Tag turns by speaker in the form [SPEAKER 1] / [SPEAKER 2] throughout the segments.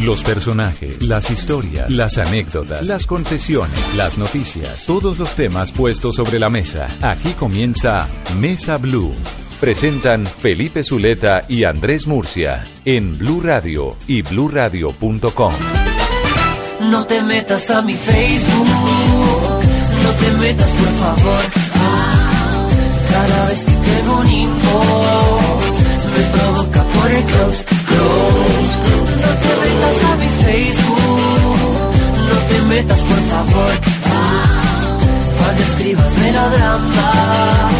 [SPEAKER 1] Los personajes, las historias, las anécdotas, las confesiones, las noticias, todos los temas puestos sobre la mesa. Aquí comienza Mesa Blue. Presentan Felipe Zuleta y Andrés Murcia en Blue Radio y bluradio.com.
[SPEAKER 2] No te metas a mi Facebook, no te metas por favor. Cada vez que tengo un inbox, me provoca por el close, close. No metas por favor. Cuando escribas melodramas,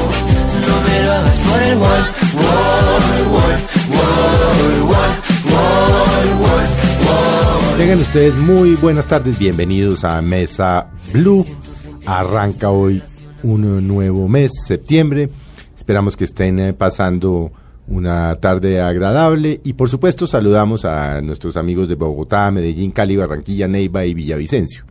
[SPEAKER 2] no me lo hagas por el wall, wall, wall, wall, wall, wall, wall.
[SPEAKER 3] Tengan ustedes muy buenas tardes, bienvenidos a Mesa Blue. Arranca hoy un nuevo mes, septiembre. Esperamos que estén eh, pasando una tarde agradable y por supuesto saludamos a nuestros amigos de Bogotá, Medellín, Cali, Barranquilla, Neiva y Villavicencio.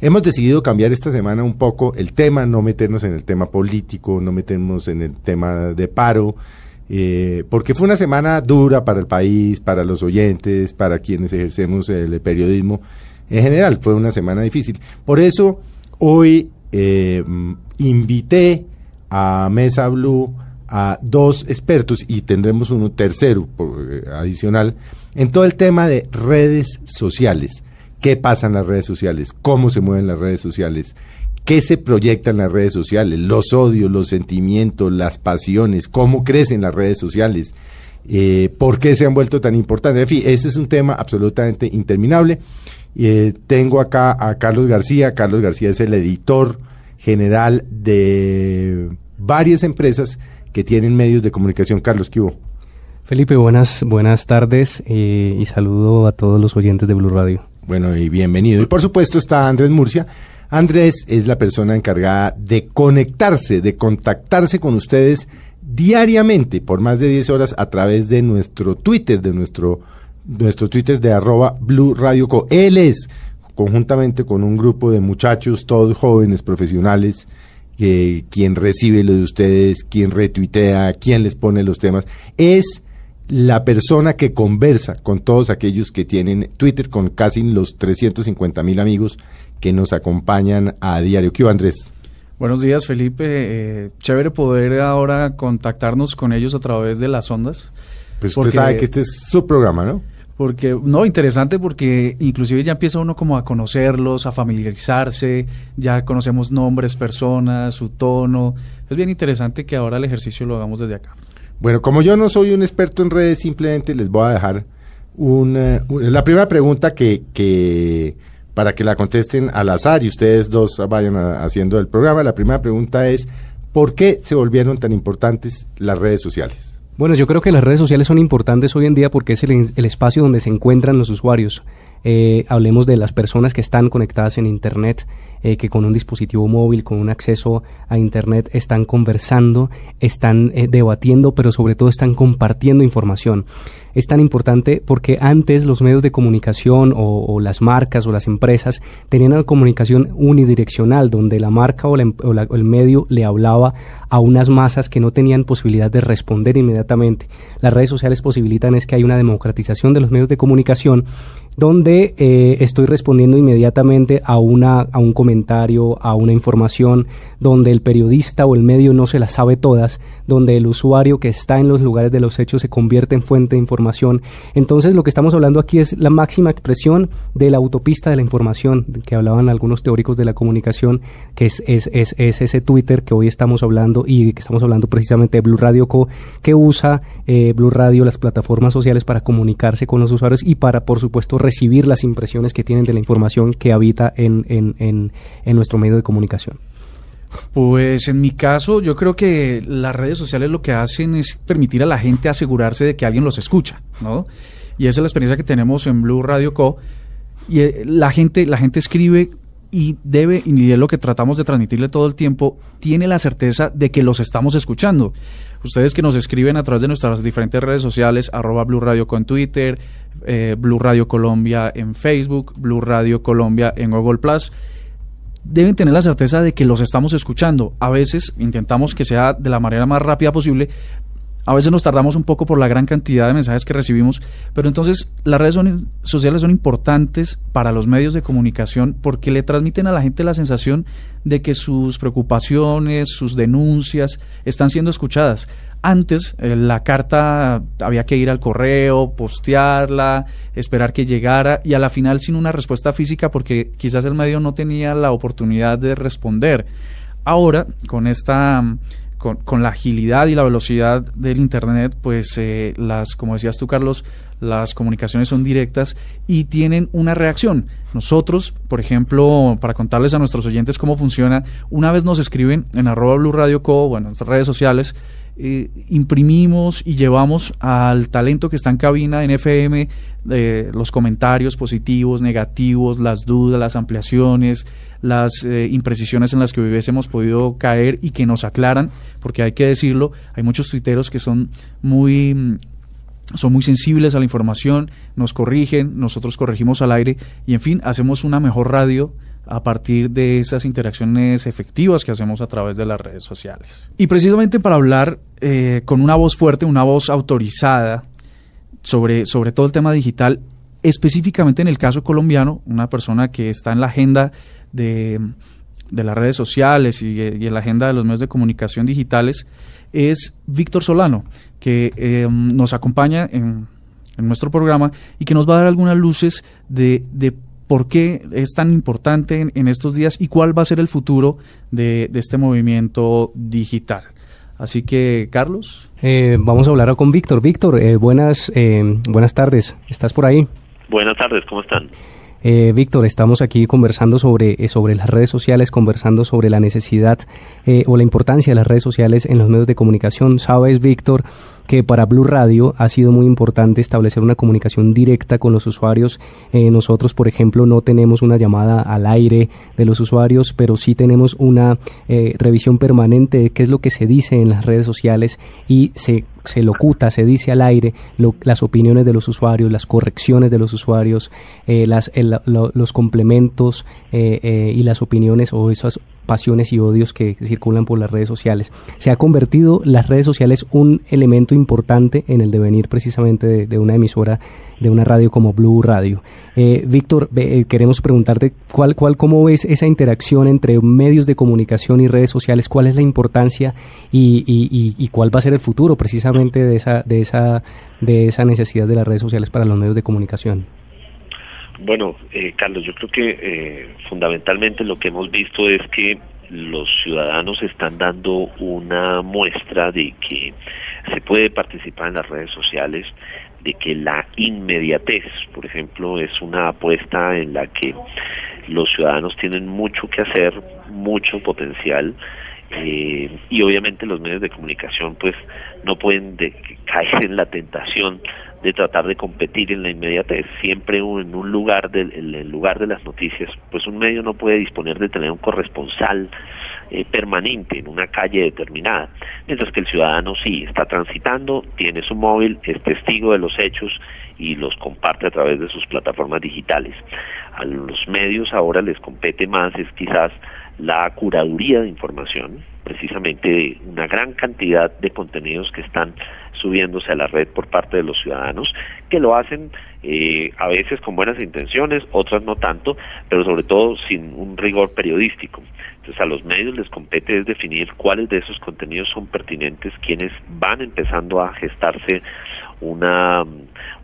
[SPEAKER 3] Hemos decidido cambiar esta semana un poco el tema, no meternos en el tema político, no meternos en el tema de paro, eh, porque fue una semana dura para el país, para los oyentes, para quienes ejercemos el periodismo. En general, fue una semana difícil. Por eso, hoy eh, invité a Mesa Blue a dos expertos y tendremos uno tercero eh, adicional en todo el tema de redes sociales. ¿Qué pasa en las redes sociales? ¿Cómo se mueven las redes sociales? ¿Qué se proyecta en las redes sociales? Los odios, los sentimientos, las pasiones, cómo crecen las redes sociales, eh, por qué se han vuelto tan importantes. En fin, ese es un tema absolutamente interminable. Eh, tengo acá a Carlos García. Carlos García es el editor general de varias empresas que tienen medios de comunicación. Carlos, ¿qué hubo?
[SPEAKER 4] Felipe, buenas, buenas tardes eh, y saludo a todos los oyentes de Blue Radio.
[SPEAKER 3] Bueno, y bienvenido. Y por supuesto está Andrés Murcia. Andrés es la persona encargada de conectarse, de contactarse con ustedes diariamente por más de 10 horas a través de nuestro Twitter, de nuestro, nuestro Twitter de arroba Blue Radio Co. Él es, conjuntamente con un grupo de muchachos, todos jóvenes, profesionales, eh, quien recibe lo de ustedes, quien retuitea, quien les pone los temas, es la persona que conversa con todos aquellos que tienen Twitter, con casi los 350 mil amigos que nos acompañan a diario. ¿Qué hubo, Andrés?
[SPEAKER 5] Buenos días, Felipe. Eh, chévere poder ahora contactarnos con ellos a través de las ondas.
[SPEAKER 3] Pues usted sabe que este es su programa, ¿no?
[SPEAKER 5] Porque, no, interesante porque inclusive ya empieza uno como a conocerlos, a familiarizarse, ya conocemos nombres, personas, su tono. Es bien interesante que ahora el ejercicio lo hagamos desde acá.
[SPEAKER 3] Bueno, como yo no soy un experto en redes, simplemente les voy a dejar una, la primera pregunta que, que para que la contesten al azar y ustedes dos vayan haciendo el programa. La primera pregunta es, ¿por qué se volvieron tan importantes las redes sociales?
[SPEAKER 4] Bueno, yo creo que las redes sociales son importantes hoy en día porque es el, el espacio donde se encuentran los usuarios. Eh, hablemos de las personas que están conectadas en Internet, eh, que con un dispositivo móvil, con un acceso a Internet, están conversando, están eh, debatiendo, pero sobre todo están compartiendo información. Es tan importante porque antes los medios de comunicación o, las marcas o las empresas tenían una comunicación unidireccional, donde la marca o, la em- o la- el medio le hablaba a unas masas que no tenían posibilidad de responder inmediatamente. Las redes sociales posibilitan es que hay una democratización de los medios de comunicación donde eh, estoy respondiendo inmediatamente a, una, a un comentario, a una información, donde el periodista o el medio no se las sabe todas, donde el usuario que está en los lugares de los hechos se convierte en fuente de información. Entonces lo que estamos hablando aquí es la máxima expresión de la autopista de la información, que hablaban algunos teóricos de la comunicación, que es, es, es, es ese Twitter que hoy estamos hablando y que estamos hablando precisamente de Blue Radio Co, que usa eh, Blue Radio, las plataformas sociales para comunicarse con los usuarios y para, por supuesto, recibir las impresiones que tienen de la información que habita en, en, en, nuestro medio de comunicación.
[SPEAKER 5] Pues en mi caso, yo creo que las redes sociales lo que hacen es permitir a la gente asegurarse de que alguien los escucha, ¿no? Y esa es la experiencia que tenemos en Blue Radio Co. Y eh, la gente, la gente escribe y debe, y es lo que tratamos de transmitirle todo el tiempo, tiene la certeza de que los estamos escuchando. Ustedes que nos escriben a través de nuestras diferentes redes sociales, arroba Blue Radio Co en Twitter, eh, Blue Radio Colombia en Facebook, Blue Radio Colombia en Google Plus, deben tener la certeza de que los estamos escuchando. A veces intentamos que sea de la manera más rápida posible. A veces nos tardamos un poco por la gran cantidad de mensajes que recibimos, pero entonces las redes sociales son importantes para los medios de comunicación porque le transmiten a la gente la sensación de que sus preocupaciones, sus denuncias están siendo escuchadas. Antes eh, la carta había que ir al correo, postearla, esperar que llegara y a la final sin una respuesta física porque quizás el medio no tenía la oportunidad de responder. Ahora, con esta con, la agilidad y la velocidad del Internet, pues eh, las, como decías tú, Carlos, las comunicaciones son directas y tienen una reacción. Nosotros, por ejemplo, para contarles a nuestros oyentes cómo funciona, una vez nos escriben en arroba Blue Radio Co, bueno, en nuestras redes sociales, eh, imprimimos y llevamos al talento que está en cabina en FM eh, los comentarios positivos, negativos, las dudas, las ampliaciones, las eh, imprecisiones en las que hubiésemos podido caer y que nos aclaran, porque hay que decirlo, hay muchos tuiteros que son muy son muy sensibles a la información, nos corrigen, nosotros corregimos al aire y en fin, hacemos una mejor radio a partir de esas interacciones efectivas que hacemos a través de las redes sociales. Y precisamente para hablar eh, con una voz fuerte, una voz autorizada sobre, sobre todo el tema digital, específicamente en el caso colombiano, una persona que está en la agenda de, las redes sociales y, en la agenda de los medios de comunicación digitales, es Víctor Solano, que eh, nos acompaña en, nuestro programa y que nos va a dar algunas luces de, de por qué es tan importante en, estos días y cuál va a ser el futuro de, este movimiento digital. Así que, Carlos.
[SPEAKER 4] Eh, vamos a hablar con Víctor. Víctor, eh, buenas, eh, buenas tardes. ¿Estás por ahí?
[SPEAKER 6] Buenas tardes, ¿cómo están?
[SPEAKER 4] Eh, Víctor, estamos aquí conversando sobre, eh, sobre las redes sociales, conversando sobre la necesidad eh, o la importancia de las redes sociales en los medios de comunicación. Sabes, Víctor, que para Blue Radio ha sido muy importante establecer una comunicación directa con los usuarios. nosotros, por ejemplo, no tenemos una llamada al aire de los usuarios, pero sí tenemos una revisión permanente de qué es lo que se dice en las redes sociales y se se locuta, se dice al aire las opiniones de los usuarios, las correcciones de los usuarios, eh, las, los complementos eh, eh, y las opiniones o esas pasiones y odios que circulan por las redes sociales. Se ha convertido las redes sociales un elemento importante en el devenir precisamente de, una emisora, de una radio como Blue Radio. Eh, Víctor, eh, queremos preguntarte cuál, cuál, cómo ves esa interacción entre medios de comunicación y redes sociales, cuál es la importancia y, y, cuál va a ser el futuro precisamente de esa, de esa, de esa necesidad de las redes sociales para los medios de comunicación.
[SPEAKER 6] Bueno, eh, Carlos, yo creo que eh, fundamentalmente lo que hemos visto es que los ciudadanos están dando una muestra de que se puede participar en las redes sociales, de que la inmediatez, por ejemplo, es una apuesta en la que los ciudadanos tienen mucho que hacer, mucho potencial, eh, y obviamente los medios de comunicación pues no pueden caer en la tentación de tratar de competir en la inmediatez, siempre en un lugar del en el lugar de las noticias, pues un medio no puede disponer de tener un corresponsal eh, permanente en una calle determinada, mientras que el ciudadano sí está transitando, tiene su móvil, es testigo de los hechos y los comparte a través de sus plataformas digitales. A los medios ahora les compete más es quizás la curaduría de información, precisamente de una gran cantidad de contenidos que están subiéndose a la red por parte de los ciudadanos, que lo hacen eh, a veces con buenas intenciones, otras no tanto, pero sobre todo sin un rigor periodístico. Entonces a los medios les compete es definir cuáles de esos contenidos son pertinentes, quienes van empezando a gestarse una,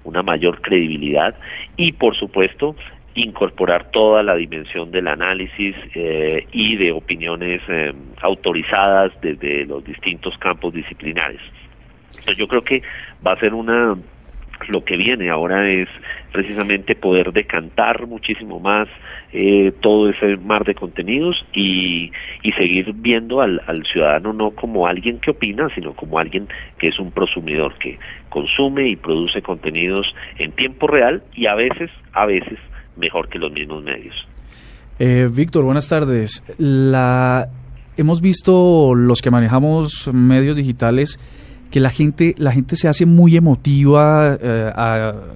[SPEAKER 6] una mayor credibilidad y por supuesto incorporar toda la dimensión del análisis eh, y de opiniones eh, autorizadas desde los distintos campos disciplinares. Entonces yo creo que va a ser una lo que viene ahora es precisamente poder decantar muchísimo más eh, todo ese mar de contenidos y, y seguir viendo al, al, ciudadano no como alguien que opina, sino como alguien que es un prosumidor, que consume y produce contenidos en tiempo real y a veces, a veces, mejor que los mismos medios.
[SPEAKER 5] Eh, Víctor, buenas tardes. La, hemos visto los que manejamos medios digitales que la gente, la gente se hace muy emotiva eh,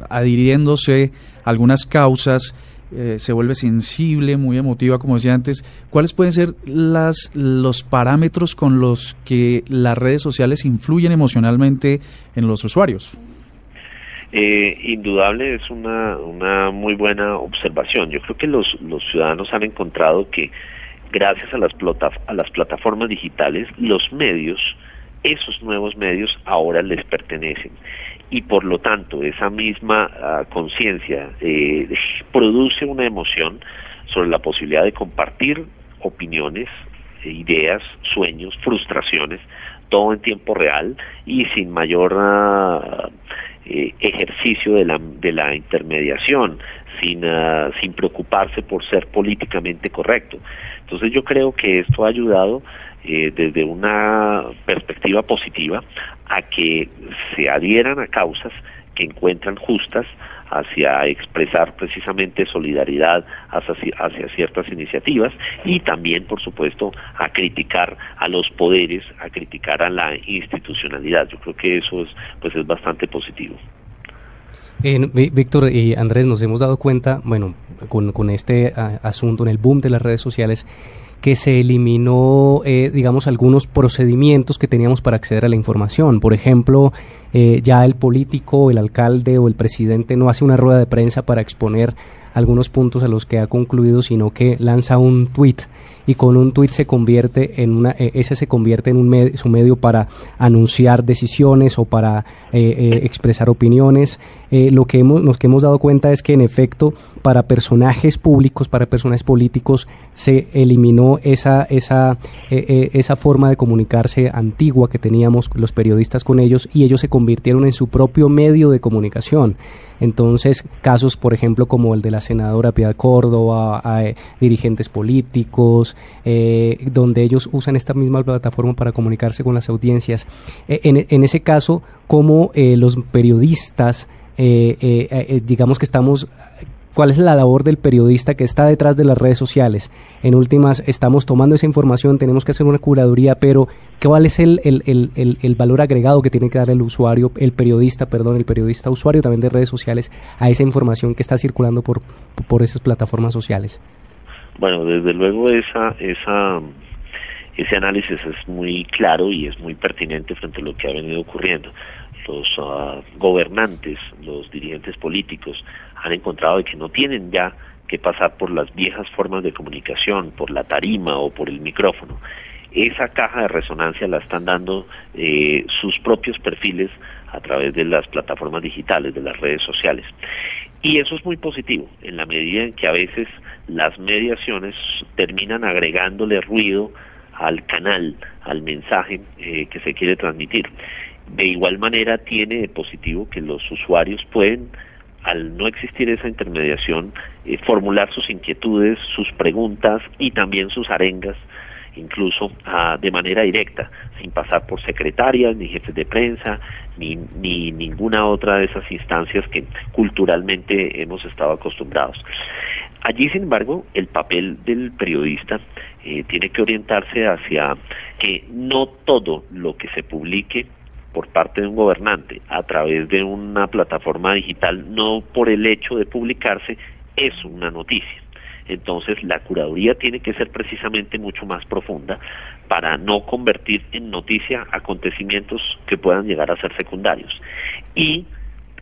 [SPEAKER 5] adhiriéndose a algunas causas eh, se vuelve sensible, muy emotiva, como decía antes. ¿Cuáles pueden ser las, los parámetros con los que las redes sociales influyen emocionalmente en los usuarios?
[SPEAKER 6] Eh, indudable es una, una muy buena observación. Yo creo que los, los ciudadanos han encontrado que gracias a las, a las plataformas digitales, los medios, esos nuevos medios ahora les pertenecen y por lo tanto esa misma ah, conciencia eh, produce una emoción sobre la posibilidad de compartir opiniones, ideas, sueños, frustraciones, todo en tiempo real y sin mayor ah, eh, ejercicio de la, de la intermediación, sin, ah, sin preocuparse por ser políticamente correcto. Entonces yo creo que esto ha ayudado eh, desde una perspectiva positiva a que se adhieran a causas que encuentran justas hacia expresar precisamente solidaridad hacia, ciertas iniciativas y también, por supuesto, a criticar a los poderes, a criticar a la institucionalidad. Yo creo que eso es, pues, es bastante positivo.
[SPEAKER 4] Víctor y Andrés, nos hemos dado cuenta, bueno, con, con este asunto en el boom de las redes sociales, que se eliminó, eh, digamos, algunos procedimientos que teníamos para acceder a la información. Por ejemplo, eh, ya el político, el alcalde o el presidente no hace una rueda de prensa para exponer algunos puntos a los que ha concluido, sino que lanza un tweet y con un tweet se convierte en una, eh, ese se convierte en un su medio para anunciar decisiones o para expresar opiniones. lo que hemos, nos que hemos dado cuenta es que en efecto para personajes públicos, para personajes políticos, se eliminó esa, esa, esa forma de comunicarse antigua que teníamos los periodistas con ellos y ellos se en su propio medio de comunicación. Entonces, casos, por ejemplo, como el de la senadora Piedad Córdoba, eh, dirigentes políticos, eh, donde ellos usan esta misma plataforma para comunicarse con las audiencias. Eh, en, ese caso, como los periodistas, digamos que estamos cuál es la labor del periodista que está detrás de las redes sociales. En últimas, estamos tomando esa información, tenemos que hacer una curaduría, pero ¿cuál es el, el, el, el, valor agregado que tiene que dar el usuario, el periodista, perdón, el periodista usuario también de redes sociales a esa información que está circulando por, por esas plataformas sociales?
[SPEAKER 6] Bueno, desde luego esa, esa, ese análisis es muy claro y es muy pertinente frente a lo que ha venido ocurriendo los ah, gobernantes, los dirigentes políticos han encontrado que no tienen ya que pasar por las viejas formas de comunicación, por la tarima o por el micrófono. Esa caja de resonancia la están dando eh, sus propios perfiles a través de las plataformas digitales, de las redes sociales. Y eso es muy positivo, en la medida en que a veces las mediaciones terminan agregándole ruido al canal, al mensaje eh, que se quiere transmitir. De igual manera tiene de positivo que los usuarios pueden, al no existir esa intermediación, eh, formular sus inquietudes, sus preguntas y también sus arengas, incluso ah, de manera directa, sin pasar por secretarias, ni jefes de prensa, ni, ni ninguna otra de esas instancias que culturalmente hemos estado acostumbrados. Allí, sin embargo, el papel del periodista eh, tiene que orientarse hacia que no todo lo que se publique por parte de un gobernante a través de una plataforma digital, no por el hecho de publicarse, es una noticia. Entonces la curaduría tiene que ser precisamente mucho más profunda para no convertir en noticia acontecimientos que puedan llegar a ser secundarios. Y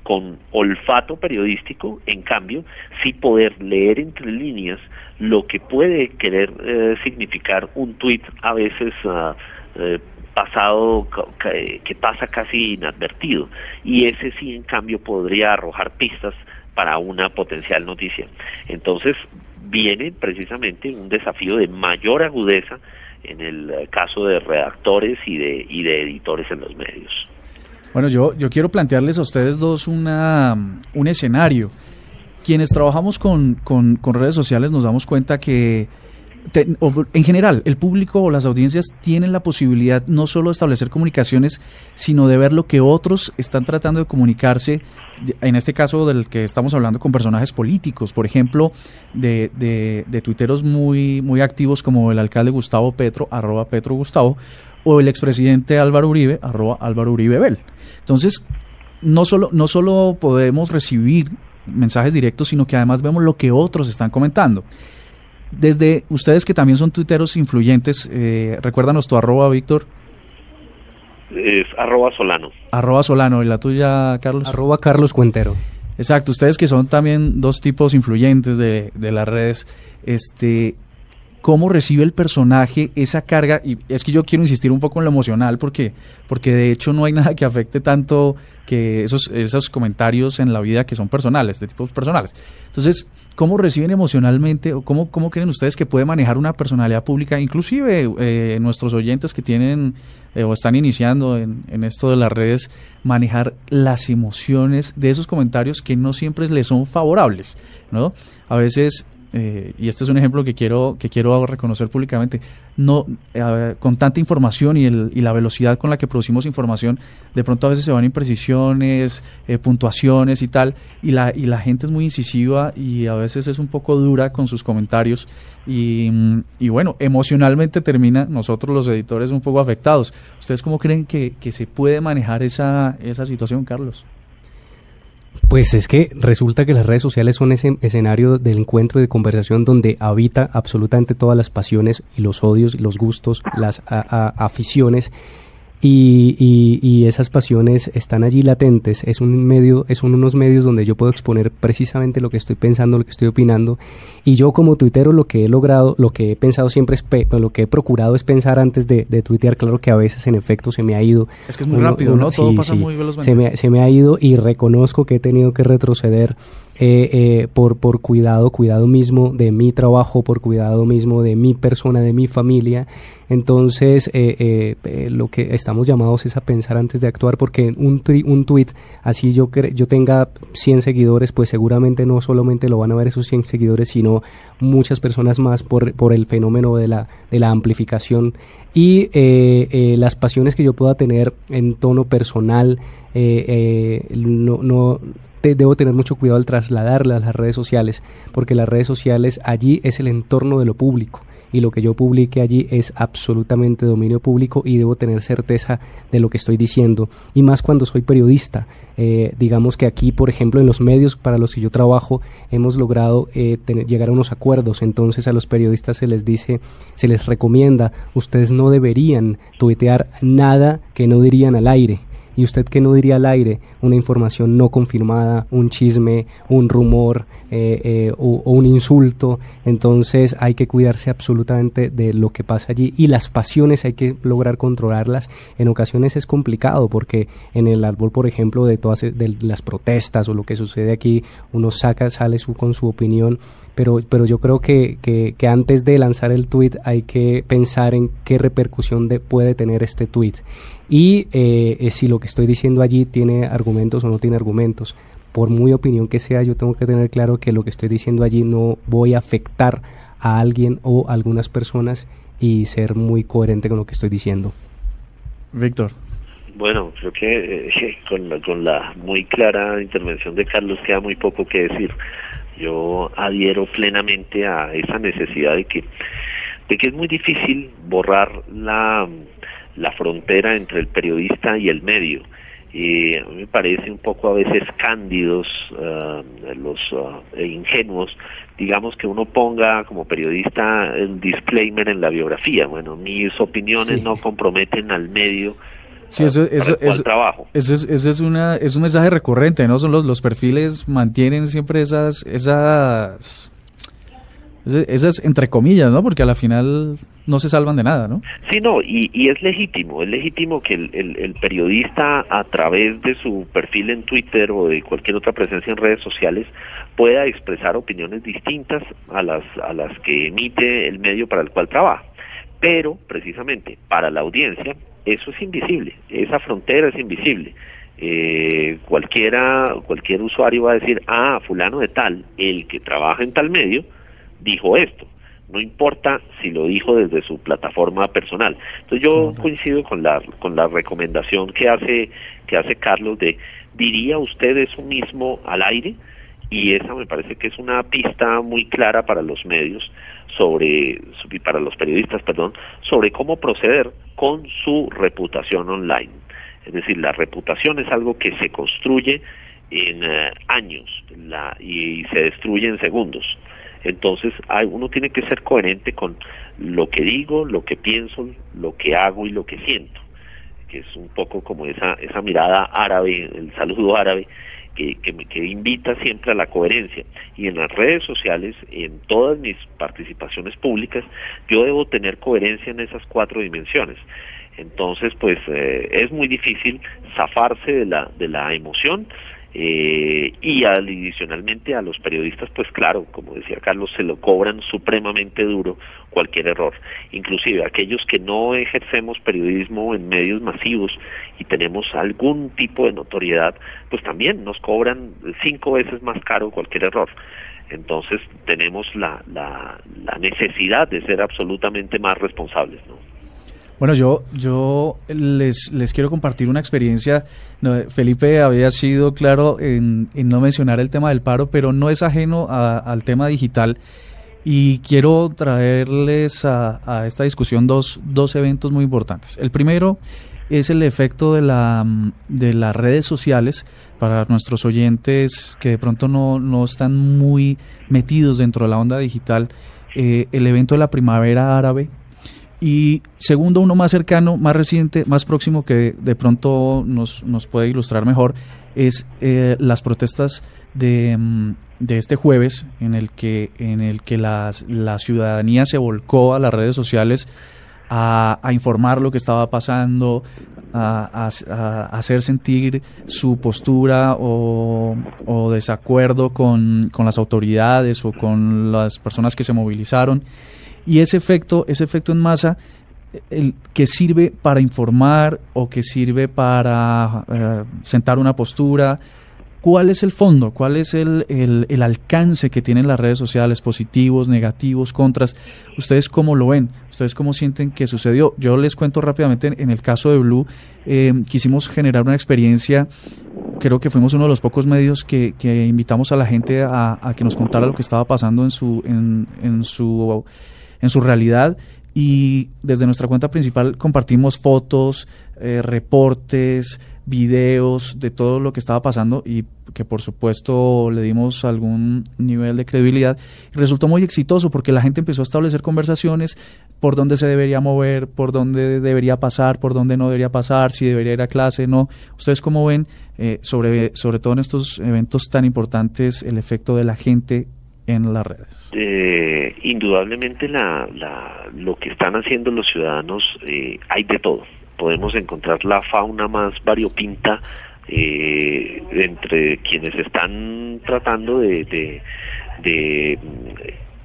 [SPEAKER 6] con olfato periodístico, en cambio, sí poder leer entre líneas lo que puede querer eh, significar un tuit a veces uh, eh, pasado que, pasa casi inadvertido y ese sí en cambio podría arrojar pistas para una potencial noticia. Entonces viene precisamente un desafío de mayor agudeza en el caso de redactores y de, y de editores en los medios.
[SPEAKER 5] Bueno, yo, yo quiero plantearles a ustedes dos una, un escenario. Quienes trabajamos con, con, con redes sociales nos damos cuenta que en general, el público o las audiencias tienen la posibilidad no solo de establecer comunicaciones, sino de ver lo que otros están tratando de comunicarse, en este caso del que estamos hablando con personajes políticos, por ejemplo, de, de, tuiteros muy, muy activos como el alcalde Gustavo Petro, arroba Petro Gustavo, o el expresidente Álvaro Uribe, arroba Álvaro Uribe Bel. Entonces, no solo, no solo podemos recibir mensajes directos, sino que además vemos lo que otros están comentando. Desde ustedes que también son tuiteros influyentes, eh, recuérdanos tu arroba, Víctor.
[SPEAKER 6] Es arroba solano.
[SPEAKER 5] Arroba solano, ¿y la tuya, Carlos?
[SPEAKER 4] Arroba Carlos Cuentero.
[SPEAKER 5] Exacto, ustedes que son también dos tipos influyentes de, de las redes, este, cómo recibe el personaje esa carga. Y es que yo quiero insistir un poco en lo emocional porque porque de hecho no hay nada que afecte tanto que esos esos comentarios en la vida que son personales de tipos personales. Entonces cómo reciben emocionalmente o cómo cómo creen ustedes que puede manejar una personalidad pública inclusive eh, nuestros oyentes que tienen eh, o están iniciando en, en esto de las redes manejar las emociones de esos comentarios que no siempre les son favorables no a veces eh, y este es un ejemplo que quiero, que quiero reconocer públicamente, no, eh, con tanta información y, el, y la velocidad con la que producimos información, de pronto a veces se van imprecisiones, eh, puntuaciones y tal, y la, y la gente es muy incisiva y a veces es un poco dura con sus comentarios y, y bueno, emocionalmente termina nosotros los editores un poco afectados. ¿Ustedes cómo creen que, que se puede manejar esa, esa situación, Carlos?
[SPEAKER 4] Pues es que resulta que las redes sociales son ese escenario del encuentro y de conversación donde habita absolutamente todas las pasiones y los odios, los gustos, las aficiones y, y, y, esas pasiones están allí latentes. Es un medio, son unos medios donde yo puedo exponer precisamente lo que estoy pensando, lo que estoy opinando. Y yo como tuitero lo que he logrado, lo que he pensado siempre es, lo que he procurado es pensar antes de, de tuitear. Claro que a veces en efecto se me ha ido.
[SPEAKER 5] Es que es muy uno, rápido, uno, ¿no? Todo sí, pasa sí, muy velozmente.
[SPEAKER 4] Se me, se me ha ido y reconozco que he tenido que retroceder eh, eh, por, por cuidado, cuidado mismo de mi trabajo, por cuidado mismo de mi persona, de mi familia. Entonces, eh, eh lo que estamos llamados es a pensar antes de actuar, porque un, un tweet, así yo, yo tenga 100 seguidores, pues seguramente no solamente lo van a ver esos 100 seguidores, sino muchas personas más por, por el fenómeno de la, de la amplificación y eh, las pasiones que yo pueda tener en tono personal. no debo tener mucho cuidado al trasladarlas a las redes sociales, porque las redes sociales allí es el entorno de lo público y lo que yo publique allí es absolutamente dominio público y debo tener certeza de lo que estoy diciendo. Y más cuando soy periodista. Eh, digamos que aquí por ejemplo en los medios para los que yo trabajo hemos logrado eh, tener, llegar a unos acuerdos. Entonces a los periodistas se les dice se les recomienda ustedes no deberían tuitear nada que no dirían al aire ¿Y usted qué no diría al aire? Una información no confirmada, un chisme, un rumor eh, eh, o, o, un insulto. Entonces hay que cuidarse absolutamente de lo que pasa allí y las pasiones hay que lograr controlarlas. En ocasiones es complicado porque en el árbol, por ejemplo, de todas de las protestas o lo que sucede aquí, uno saca, sale su, con su opinión pero, pero yo creo que, que, que, antes de lanzar el tweet hay que pensar en qué repercusión de, puede tener este tweet y eh, si lo que estoy diciendo allí tiene argumentos o no tiene argumentos. Por muy opinión que sea, yo tengo que tener claro que lo que estoy diciendo allí no voy a afectar a alguien o a algunas personas y ser muy coherente con lo que estoy diciendo.
[SPEAKER 5] Víctor.
[SPEAKER 6] Bueno, creo que eh, con, la, con la muy clara intervención de Carlos queda muy poco que decir. Yo adhiero plenamente a esa necesidad de que, de que es muy difícil borrar la, la frontera entre el periodista y el medio. Y a mí me parece un poco a veces cándidos uh, los uh, ingenuos, digamos que uno ponga como periodista el disclaimer en la biografía. Bueno, mis opiniones sí. no comprometen al medio
[SPEAKER 5] Sí, eso, eso, eso,
[SPEAKER 6] trabajo.
[SPEAKER 5] eso, es, eso es, una, es un mensaje recurrente, ¿no? Son los, los perfiles mantienen siempre esas, esas, esas, entre comillas, ¿no? Porque a la final no se salvan de nada, ¿no?
[SPEAKER 6] Sí, no, y, y es legítimo, es legítimo que el, el, el, periodista a través de su perfil en Twitter o de cualquier otra presencia en redes sociales pueda expresar opiniones distintas a las, a las que emite el medio para el cual trabaja. Pero, precisamente, para la audiencia, eso es invisible, esa frontera es invisible. Eh, cualquiera, cualquier usuario va a decir, ah, fulano de tal, el que trabaja en tal medio, dijo esto. No importa si lo dijo desde su plataforma personal. Entonces yo coincido con la, con la recomendación que hace, que hace Carlos de, ¿diría usted eso mismo al aire? y esa me parece que es una pista muy clara para los medios sobre para los periodistas perdón sobre cómo proceder con su reputación online es decir la reputación es algo que se construye en eh, años la, y, se destruye en segundos. Entonces hay, uno tiene que ser coherente con lo que digo, lo que pienso, lo que hago y lo que siento, que es un poco como esa, esa mirada árabe, el saludo árabe, que, que, invita siempre a la coherencia. Y en las redes sociales, en todas mis participaciones públicas, yo debo tener coherencia en esas cuatro dimensiones. Entonces, pues eh, es muy difícil zafarse de la, de la emoción eh, y adicionalmente a los periodistas, pues claro, como decía Carlos, se lo cobran supremamente duro cualquier error. Inclusive aquellos que no ejercemos periodismo en medios masivos y tenemos algún tipo de notoriedad, pues también nos cobran cinco veces más caro cualquier error. Entonces tenemos la, la, la necesidad de ser absolutamente más responsables, ¿no?
[SPEAKER 5] Bueno, yo, yo les, les quiero compartir una experiencia. Felipe había sido claro en, no mencionar el tema del paro, pero no es ajeno al tema digital. Y quiero traerles a, a, esta discusión dos, dos eventos muy importantes. El primero es el efecto de, la, de las redes sociales para nuestros oyentes que de pronto no, no están muy metidos dentro de la onda digital. Eh, el evento de la primavera árabe y segundo, uno más cercano, más reciente, más próximo que de pronto nos, nos puede ilustrar mejor, es eh, las protestas de, mm, de, este jueves en el que, en el que las, la ciudadanía se volcó a las redes sociales a, a informar lo que estaba pasando, a, a, hacer sentir su postura o, o desacuerdo con, con las autoridades o con las personas que se movilizaron. Y ese efecto, ese efecto en masa, el que sirve para informar o que sirve para eh, sentar una postura, ¿cuál es el fondo? ¿Cuál es el, el, alcance que tienen las redes sociales? Positivos, negativos, contras. ¿Ustedes cómo lo ven? ¿Ustedes cómo sienten que sucedió? Yo les cuento rápidamente, en el caso de Blue, eh, quisimos generar una experiencia creo que fuimos uno de los pocos medios que, que invitamos a la gente a, a, que nos contara lo que estaba pasando en su, en, en su en su realidad y desde nuestra cuenta principal compartimos fotos, eh, reportes, videos de todo lo que estaba pasando y que por supuesto le dimos algún nivel de credibilidad resultó muy exitoso porque la gente empezó a establecer conversaciones por dónde se debería mover, por dónde debería pasar, por dónde no debería pasar, si debería ir a clase, no. ¿Ustedes cómo ven eh, sobre, sobre todo en estos eventos tan importantes el efecto de la gente en las redes?
[SPEAKER 6] Eh, indudablemente la, lo que están haciendo los ciudadanos eh, hay de todo. Podemos encontrar la fauna más variopinta eh, entre quienes están tratando de, de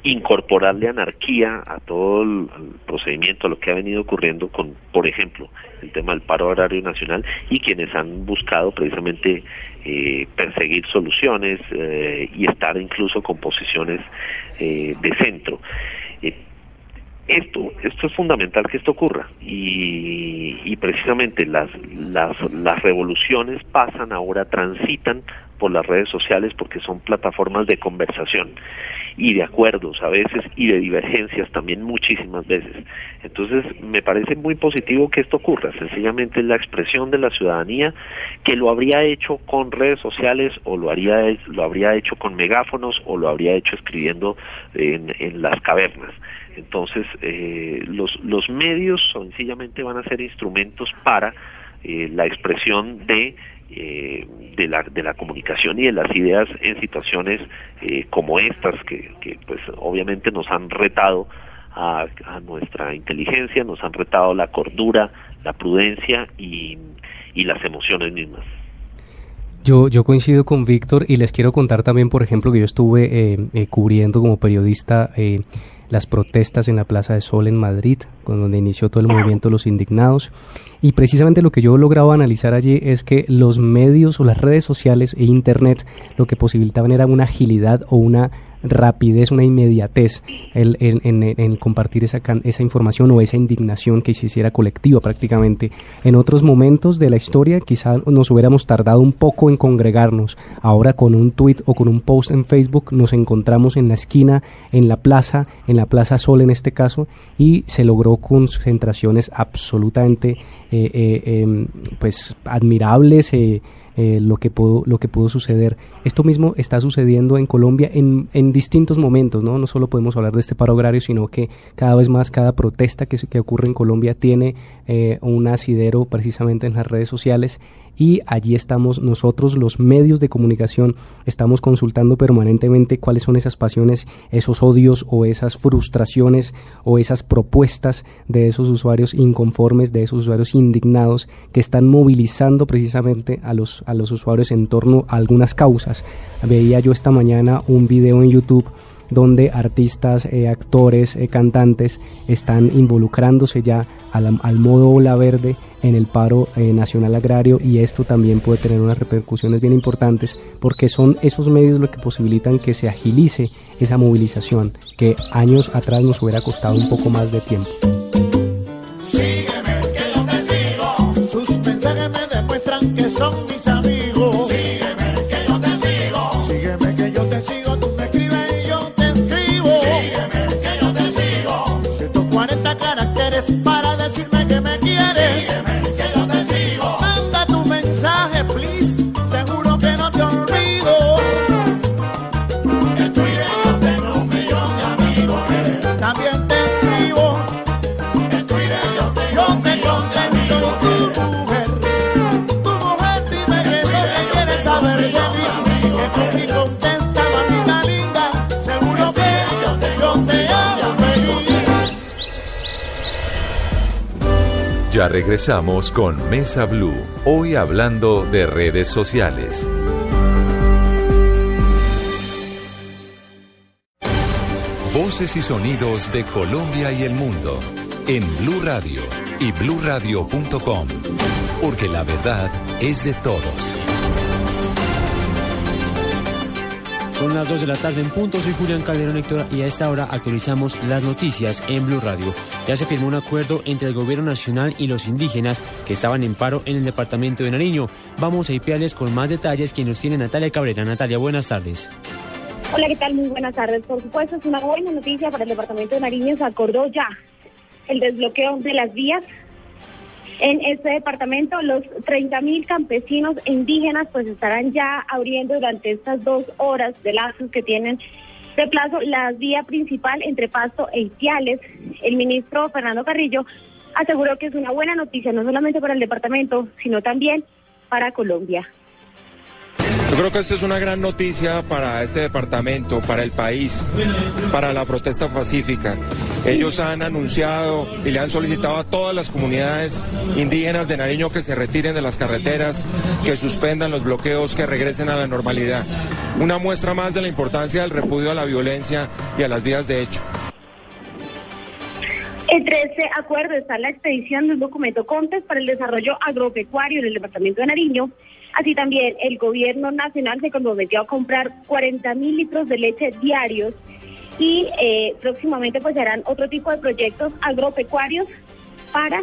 [SPEAKER 6] incorporarle anarquía a todo el, procedimiento, a lo que ha venido ocurriendo con, por ejemplo, el tema del paro horario nacional y quienes han buscado precisamente eh, perseguir soluciones eh, y estar incluso con posiciones eh, de centro. esto, esto es fundamental que esto ocurra y, y precisamente las, las, las revoluciones pasan ahora, transitan por las redes sociales porque son plataformas de conversación y de acuerdos a veces y de divergencias también muchísimas veces. Entonces me parece muy positivo que esto ocurra, sencillamente la expresión de la ciudadanía que lo habría hecho con redes sociales o lo, haría, lo habría hecho con megáfonos o lo habría hecho escribiendo en, en las cavernas. Entonces eh, los, los medios sencillamente van a ser instrumentos para eh, la expresión de eh, de, la, de la comunicación y de las ideas en situaciones eh, como estas que, que, pues obviamente nos han retado a, nuestra inteligencia, nos han retado la cordura, la prudencia y, y las emociones mismas.
[SPEAKER 4] Yo, yo coincido con Víctor y les quiero contar también, por ejemplo, que yo estuve eh, cubriendo como periodista las protestas en la Plaza de Sol en Madrid, con donde inició todo el movimiento los indignados. Y precisamente lo que yo he logrado analizar allí es que los medios o las redes sociales e Internet lo que posibilitaban era una agilidad o una rapidez, una inmediatez el, en, compartir esa, esa información o esa indignación que se hiciera colectiva prácticamente. En otros momentos de la historia quizá nos hubiéramos tardado un poco en congregarnos. Ahora con un tweet o con un post en Facebook nos encontramos en la esquina, en la plaza, en la Plaza Sol en este caso, y se logró concentraciones absolutamente eh, eh, em, pues admirables. Eh, lo, que pudo, lo que pudo suceder. Esto mismo está sucediendo en Colombia en, en distintos momentos, ¿no? No solo podemos hablar de este paro agrario, sino que cada vez más cada protesta que, que ocurre en Colombia tiene eh, un asidero precisamente en las redes sociales y allí estamos nosotros, los medios de comunicación, estamos consultando permanentemente cuáles son esas pasiones, esos odios o esas frustraciones o esas propuestas de esos usuarios inconformes, de esos usuarios indignados que están movilizando precisamente a los, a los usuarios en torno a algunas causas. Veía yo esta mañana un video en YouTube donde artistas, eh, actores, eh, cantantes están involucrándose ya al, modo ola verde en el paro eh, nacional agrario y esto también puede tener unas repercusiones bien importantes porque son esos medios los que posibilitan que se agilice esa movilización que años atrás nos hubiera costado un poco más de tiempo.
[SPEAKER 7] Sígueme, que sigo. Sus mensajes me demuestran que son mis
[SPEAKER 1] Ya regresamos con Mesa Blue, hoy hablando de redes sociales. Voces y sonidos de Colombia y el mundo en Blue Radio y bluradio.com, porque la verdad es de todos.
[SPEAKER 8] Son las 2 de la tarde en punto, soy Julián Calderón Héctor y a esta hora actualizamos las noticias en Blue Radio. Ya se firmó un acuerdo entre el gobierno nacional y los indígenas que estaban en paro en el departamento de Nariño. Vamos a IPAles con más detalles que nos tiene Natalia Cabrera. Natalia, buenas tardes.
[SPEAKER 9] Hola, ¿qué tal? Muy buenas tardes. Por supuesto, es una buena noticia para el departamento de Nariño. Se acordó ya el desbloqueo de las vías en este departamento. Los 30.000 campesinos indígenas pues estarán ya abriendo durante estas dos horas de lazos que tienen de plazo la vía principal entre Pasto e Ipiales. El ministro Fernando Carrillo aseguró que es una buena noticia no solamente para el departamento, sino también para Colombia.
[SPEAKER 10] Yo creo que esto es una gran noticia para este departamento, para el país, para la protesta pacífica. Ellos han anunciado y le han solicitado a todas las comunidades indígenas de Nariño que se retiren de las carreteras, que suspendan los bloqueos, que regresen a la normalidad. Una muestra más de la importancia del repudio a la violencia y a las vías de hecho.
[SPEAKER 9] Entre este acuerdo está la expedición de un documento CONTES para el desarrollo agropecuario en el departamento de Nariño. Así también el gobierno nacional se comprometió a comprar 40 mil litros de leche diarios y eh, próximamente pues serán otro tipo de proyectos agropecuarios para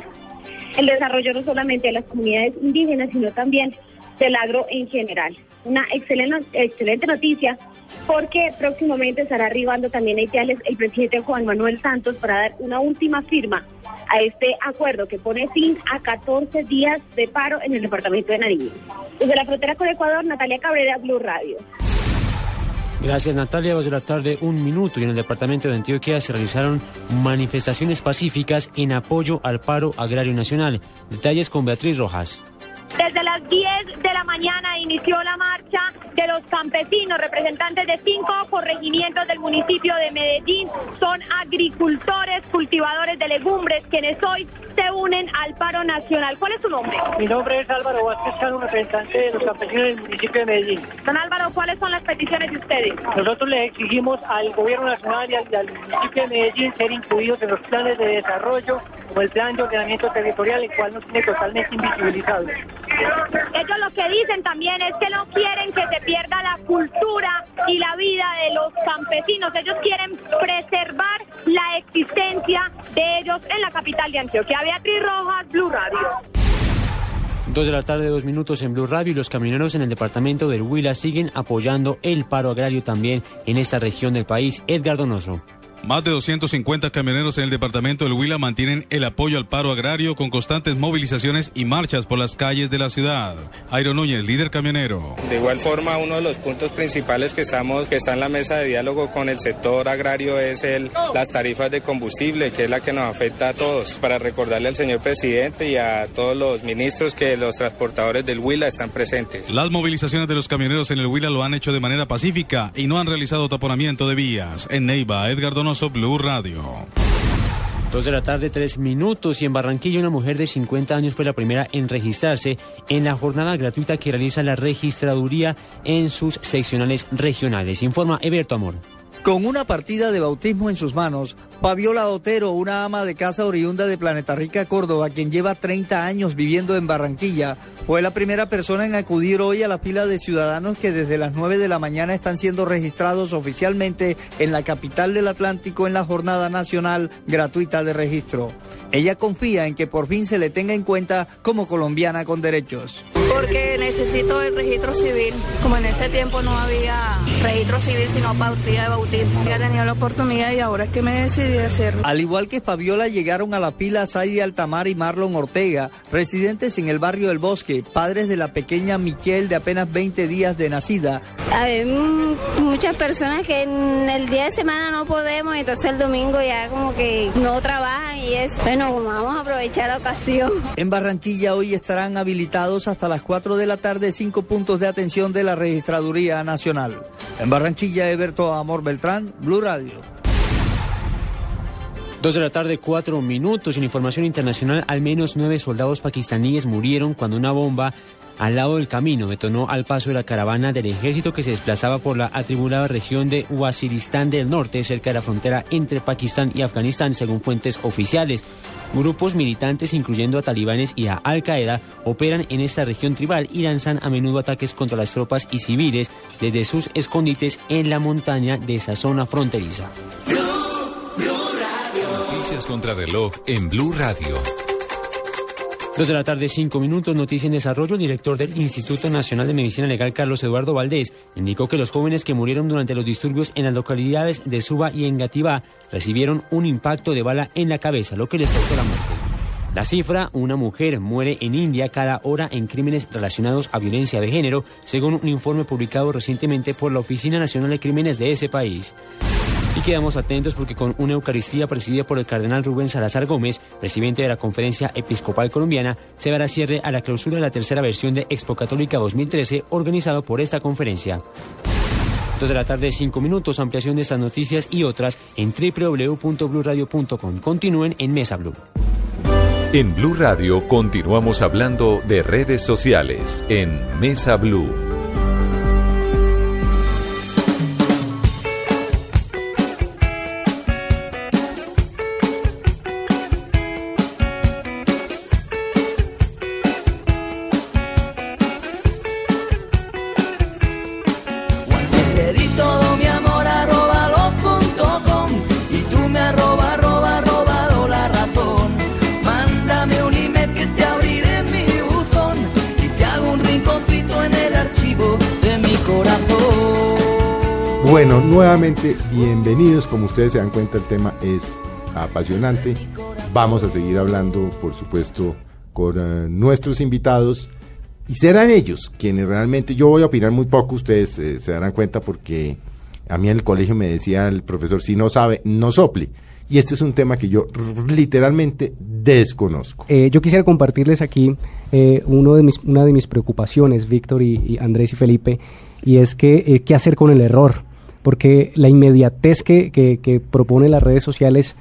[SPEAKER 9] el desarrollo no solamente de las comunidades indígenas, sino también del agro en general. Una excelente, excelente noticia porque próximamente estará arribando también a Itiales el presidente Juan Manuel Santos para dar una última firma a este acuerdo que pone fin a 14 días de paro en el departamento de Nariño. Desde la frontera con Ecuador, Natalia Cabrera, Blue Radio.
[SPEAKER 8] Gracias Natalia, dos de la tarde, un minuto y en el departamento de Antioquia se realizaron manifestaciones pacíficas en apoyo al paro agrario nacional. Detalles con Beatriz Rojas.
[SPEAKER 11] Desde las 10 de la mañana inició la marcha de los campesinos, representantes de cinco corregimientos del municipio de Medellín. Son agricultores, cultivadores de legumbres, quienes hoy se unen al paro nacional. ¿Cuál es su nombre?
[SPEAKER 12] Mi nombre es Álvaro Vázquez Cano, representante de los campesinos del municipio de Medellín.
[SPEAKER 11] Don Álvaro, ¿cuáles son las peticiones de ustedes?
[SPEAKER 12] Nosotros le exigimos al gobierno nacional y al, y al municipio de Medellín ser incluidos en los planes de desarrollo como el plan de ordenamiento territorial, el cual nos tiene totalmente invisibilizados.
[SPEAKER 11] Ellos lo que dicen también es que no quieren que se pierda la cultura y la vida de los campesinos. Ellos quieren preservar la existencia de ellos en la capital de Antioquia. Beatriz Rojas, Blue Radio.
[SPEAKER 8] Dos de la tarde, dos minutos en Blue Radio y los camioneros en el departamento del Huila siguen apoyando el paro agrario también en esta región del país. Edgar Donoso.
[SPEAKER 13] Más de 250 camioneros en el departamento del Huila mantienen el apoyo al paro agrario con constantes movilizaciones y marchas por las calles de la ciudad. Airo Núñez, líder camionero.
[SPEAKER 14] De igual forma, uno de los puntos principales que estamos, que está en la mesa de diálogo con el sector agrario es el, las tarifas de combustible, que es la que nos afecta a todos. Para recordarle al señor presidente y a todos los ministros que los transportadores del Huila están presentes.
[SPEAKER 13] Las movilizaciones de los camioneros en el Huila lo han hecho de manera pacífica y no han realizado taponamiento de vías. En Neiva, Edgar Donoso, Blue Radio.
[SPEAKER 8] Dos de la tarde, tres minutos. Y en Barranquilla, una mujer de 50 años fue la primera en registrarse en la jornada gratuita que realiza la registraduría en sus seccionales regionales. Informa Eberto Amor.
[SPEAKER 15] Con una partida de bautismo en sus manos, Fabiola Otero, una ama de casa oriunda de Planeta Rica, Córdoba, quien lleva 30 años viviendo en Barranquilla, fue la primera persona en acudir hoy a la fila de ciudadanos que desde las 9 de la mañana están siendo registrados oficialmente en la capital del Atlántico en la Jornada Nacional Gratuita de Registro. Ella confía en que por fin se le tenga en cuenta como colombiana con derechos.
[SPEAKER 16] Porque necesito el registro civil. Como en ese tiempo no había registro civil, sino partida de bautismo. Ya tenía la oportunidad y ahora es que me decidí a hacerlo.
[SPEAKER 15] Al igual que Fabiola, llegaron a la fila Saidi Altamar y Marlon Ortega, residentes en el barrio del Bosque, padres de la pequeña Michelle de apenas 20 días de nacida.
[SPEAKER 17] Hay mm, muchas personas que en el día de semana no podemos, entonces el domingo ya como que no trabajan y es, bueno, vamos a aprovechar la ocasión.
[SPEAKER 15] En Barranquilla hoy estarán habilitados hasta las 4 de la tarde cinco puntos de atención de la Registraduría Nacional. En Barranquilla, Eberto Amor Beltrán, Blue Radio.
[SPEAKER 8] Dos de la tarde, cuatro minutos. En información internacional, al menos nueve soldados pakistaníes murieron cuando una bomba al lado del camino detonó al paso de la caravana del ejército que se desplazaba por la atribulada región de Waziristán del Norte, cerca de la frontera entre Pakistán y Afganistán, según fuentes oficiales. Grupos militantes, incluyendo a talibanes y a Al Qaeda, operan en esta región tribal y lanzan a menudo ataques contra las tropas y civiles desde sus escondites en la montaña de esa zona fronteriza.
[SPEAKER 1] Noticias contra reloj en Blue Radio.
[SPEAKER 8] Dos de la tarde, cinco minutos, noticia en desarrollo. El director del Instituto Nacional de Medicina Legal, Carlos Eduardo Valdés, indicó que los jóvenes que murieron durante los disturbios en las localidades de Suba y Engativá recibieron un impacto de bala en la cabeza, lo que les causó la muerte. La cifra, una mujer muere en India cada hora en crímenes relacionados a violencia de género, según un informe publicado recientemente por la Oficina Nacional de Crímenes de ese país. Y quedamos atentos porque con una Eucaristía presidida por el cardenal Rubén Salazar Gómez, presidente de la Conferencia Episcopal Colombiana, se dará cierre a la clausura de la tercera versión de Expo Católica 2013 organizado por esta conferencia. Dos de la tarde, cinco minutos, ampliación de estas noticias y otras en www.bluradio.com. Continúen en Mesa Blue.
[SPEAKER 1] En Blue Radio continuamos hablando de redes sociales en Mesa Blue.
[SPEAKER 3] Nuevamente bienvenidos. Como ustedes se dan cuenta, el tema es apasionante. Vamos a seguir hablando, por supuesto, con eh, nuestros invitados. Y serán ellos quienes realmente, yo voy a opinar muy poco, ustedes eh, se darán cuenta porque a mí en el colegio me decía el profesor, si no sabe, no sople. Y este es un tema que yo literalmente desconozco.
[SPEAKER 4] Eh, yo quisiera compartirles aquí uno de mis, una de mis preocupaciones, Víctor y, Andrés y Felipe, y es que qué hacer con el error, porque la inmediatez que, que, que propone las redes sociales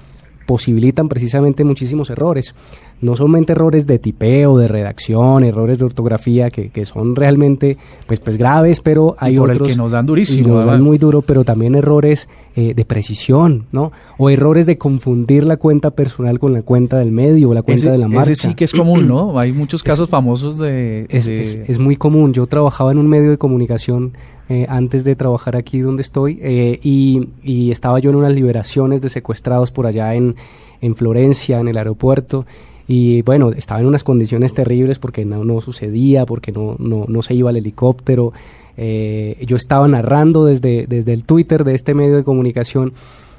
[SPEAKER 4] posibilitan precisamente muchísimos errores. No solamente errores de tipeo, de redacción, errores de ortografía que, que son realmente pues, pues graves, pero hay
[SPEAKER 5] por el
[SPEAKER 4] otros
[SPEAKER 5] que nos dan durísimo,
[SPEAKER 4] y nos dan muy duro, pero también errores eh, de precisión, ¿no? O errores de confundir la cuenta personal con la cuenta del medio o la cuenta
[SPEAKER 5] Ese,
[SPEAKER 4] de la marca.
[SPEAKER 5] ese sí que es común, ¿no? Hay muchos casos famosos de...
[SPEAKER 4] Es,
[SPEAKER 5] de-
[SPEAKER 4] es- es muy común. Yo trabajaba en un medio de comunicación eh, antes de trabajar aquí donde estoy eh, y, y estaba yo en unas liberaciones de secuestrados por allá en, en Florencia, en el aeropuerto. Y bueno, estaba en unas condiciones terribles porque no, no sucedía, porque no, no, no se iba el helicóptero. Eh, yo estaba narrando desde, desde el Twitter de este medio de comunicación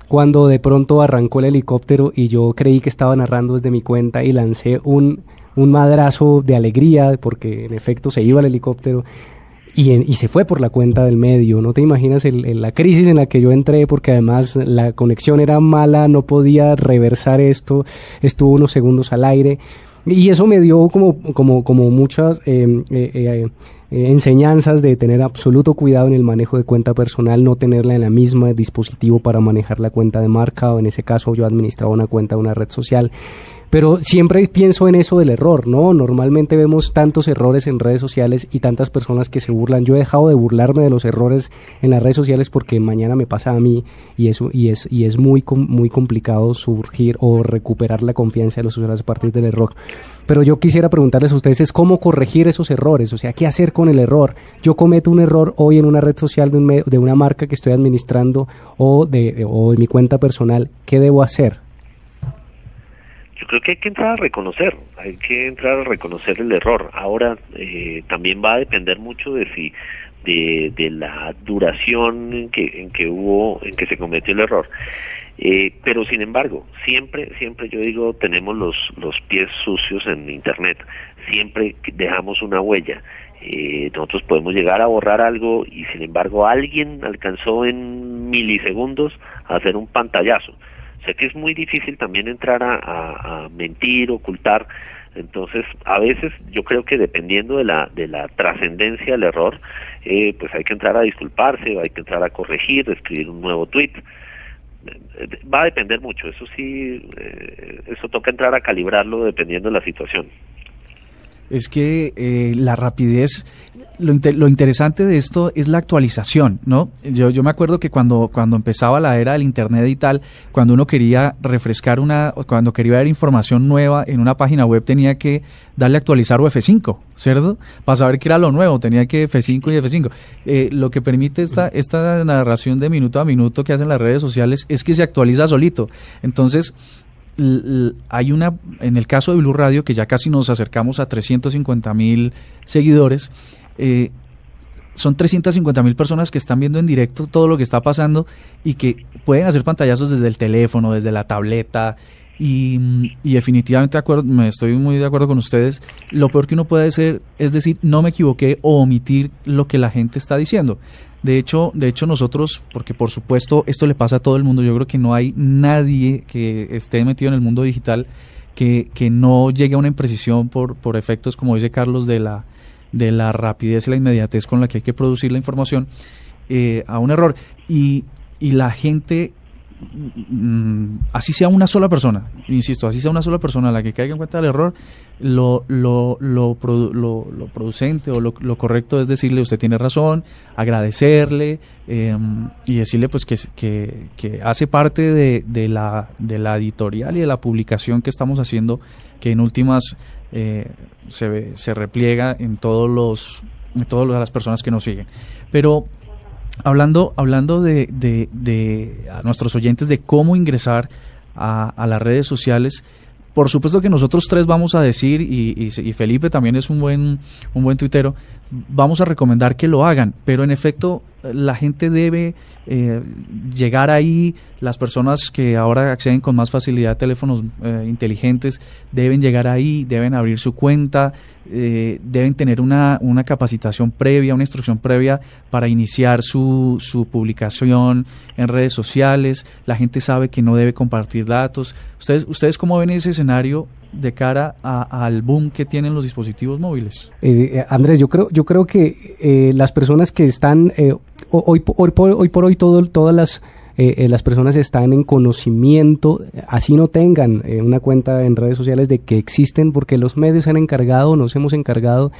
[SPEAKER 4] cuando de pronto arrancó el helicóptero y yo creí que estaba narrando desde mi cuenta y lancé un, un madrazo de alegría porque en efecto se iba el helicóptero y, en- y se fue por la cuenta del medio. No te imaginas el- la crisis en la que yo entré porque además la conexión era mala, no podía reversar esto, estuvo unos segundos al aire. Y eso me dio como, como, como muchas eh, eh, eh, eh, enseñanzas de tener absoluto cuidado en el manejo de cuenta personal, no tenerla en la misma dispositivo para manejar la cuenta de marca, o en ese caso yo administraba una cuenta de una red social. Pero siempre pienso en eso del error, ¿no? Normalmente vemos tantos errores en redes sociales y tantas personas que se burlan. Yo he dejado de burlarme de los errores en las redes sociales porque mañana me pasa a mí y eso y es y es muy muy complicado surgir o recuperar la confianza de los usuarios a partir del error. Pero yo quisiera preguntarles a ustedes es cómo corregir esos errores, o sea, qué hacer con el error. Yo cometo un error hoy en una red social de, un de una marca que estoy administrando o de o de mi cuenta personal, ¿qué debo hacer?
[SPEAKER 6] Yo creo que hay que entrar a reconocer, hay que entrar a reconocer el error. Ahora eh, también va a depender mucho de si de, de la duración en que en que hubo en que se cometió el error. Eh, pero sin embargo, siempre siempre yo digo tenemos los los pies sucios en internet. Siempre dejamos una huella. Eh, nosotros podemos llegar a borrar algo y sin embargo alguien alcanzó en milisegundos a hacer un pantallazo. Sé que es muy difícil también entrar a, a- mentir, ocultar. Entonces, a veces yo creo que dependiendo de la, de la trascendencia del error, eh, pues hay que entrar a disculparse, hay que entrar a corregir, escribir un nuevo tweet. Va a depender mucho, eso sí, eh, eso toca entrar a calibrarlo dependiendo de la situación.
[SPEAKER 5] Es que eh, la rapidez, lo, lo interesante de esto es la actualización, ¿no? Yo, yo me acuerdo que cuando, cuando empezaba la era del Internet y tal, cuando uno quería refrescar una, cuando quería ver información nueva en una página web tenía que darle a actualizar o F5, ¿cierto? Para saber qué era lo nuevo, tenía que F5 y F5. Eh, lo que permite esta, esta narración de minuto a minuto que hacen las redes sociales es que se actualiza solito. Entonces, hay una, en el caso de Blue Radio, que ya casi nos acercamos a 350 mil seguidores, eh, son 350 mil personas que están viendo en directo todo lo que está pasando y que pueden hacer pantallazos desde el teléfono, desde la tableta. Y, definitivamente de acuerdo, me estoy muy de acuerdo con ustedes. Lo peor que uno puede hacer es decir, no me equivoqué o omitir lo que la gente está diciendo. De hecho, de hecho nosotros, porque por supuesto esto le pasa a todo el mundo, yo creo que no hay nadie que esté metido en el mundo digital que, que no llegue a una imprecisión por, por efectos, como dice Carlos, de la, de la rapidez y la inmediatez con la que hay que producir la información, eh, a un error. Y, y la gente, así sea una sola persona, insisto, así sea una sola persona la que caiga en cuenta del error, lo, lo, lo, lo- producente o lo, lo correcto es decirle usted tiene razón, agradecerle eh, y decirle pues que, que, hace parte de, de, la, de la editorial y de la publicación que estamos haciendo, que en últimas eh, se, se repliega en todos los en todas las personas que nos siguen. Pero hablando, hablando de, de, de a nuestros oyentes de cómo ingresar a, a las redes sociales, por supuesto que nosotros tres vamos a decir, y, y- Felipe también es un buen, un buen tuitero, vamos a recomendar que lo hagan, pero en efecto la gente debe eh, llegar ahí, las personas que ahora acceden con más facilidad a teléfonos eh, inteligentes deben llegar ahí, deben abrir su cuenta, eh, deben tener una, una capacitación previa, una instrucción previa para iniciar su, su publicación en redes sociales, la gente sabe que no debe compartir datos. ¿Ustedes, ustedes cómo ven ese escenario de cara a- al boom que tienen los dispositivos móviles?
[SPEAKER 4] Eh, eh, Andrés, yo creo, yo creo que eh, las personas que están eh, ho- hoy, hoy, por, hoy por hoy todo, todas las eh, eh, las personas están en conocimiento, así no tengan eh, una cuenta en redes sociales de que existen, porque los medios se han encargado, nos hemos encargado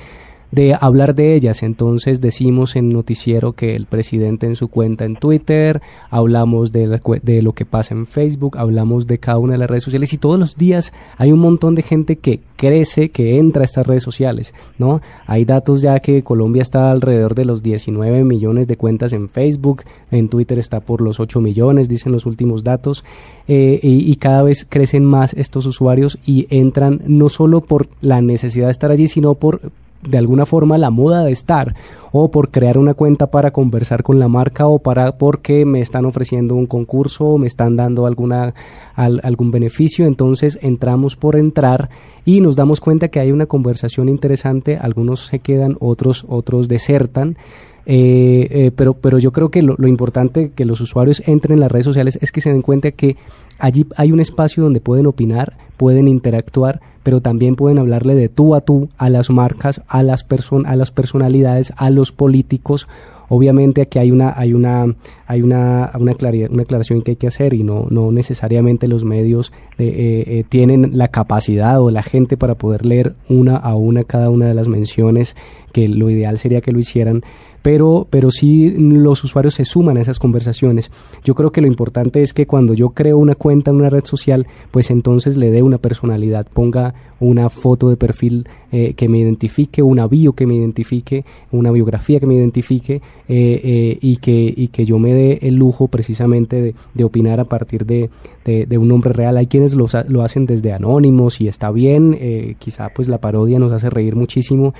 [SPEAKER 4] de hablar de ellas. Entonces decimos en noticiero que el presidente en su cuenta en Twitter, hablamos de, la de lo que pasa en Facebook, hablamos de cada una de las redes sociales y todos los días hay un montón de gente que crece, que entra a estas redes sociales, ¿no? Hay datos ya que Colombia está alrededor de los 19 millones de cuentas en Facebook, en Twitter está por los 8 millones, dicen los últimos datos, eh, y, y cada vez crecen más estos usuarios y entran no solo por la necesidad de estar allí, sino por de alguna forma la moda de estar o por crear una cuenta para conversar con la marca o para porque me están ofreciendo un concurso o me están dando alguna algún beneficio entonces entramos por entrar y nos damos cuenta que hay una conversación interesante algunos se quedan otros otros desertan eh, eh, pero, pero yo creo que lo, importante que los usuarios entren en las redes sociales es que se den cuenta que allí hay un espacio donde pueden opinar, pueden interactuar, pero también pueden hablarle de tú a tú a las marcas, a las, person a las personalidades, a los políticos. Obviamente aquí hay una, hay una, hay una, una, claridad, una aclaración que hay que hacer y no, no necesariamente los medios eh, tienen la capacidad o la gente para poder leer una a una cada una de las menciones, que lo ideal sería que lo hicieran pero, pero sí los usuarios se suman a esas conversaciones. Yo creo que lo importante es que cuando yo creo una cuenta en una red social, pues entonces le dé una personalidad, ponga una foto de perfil eh, que me identifique, una bio que me identifique, una biografía que me identifique eh, eh, y, que, y que yo me dé el lujo precisamente de, de opinar a partir de, de, de, un nombre real. Hay quienes lo, lo hacen desde anónimos y está bien, quizá pues la parodia nos hace reír muchísimo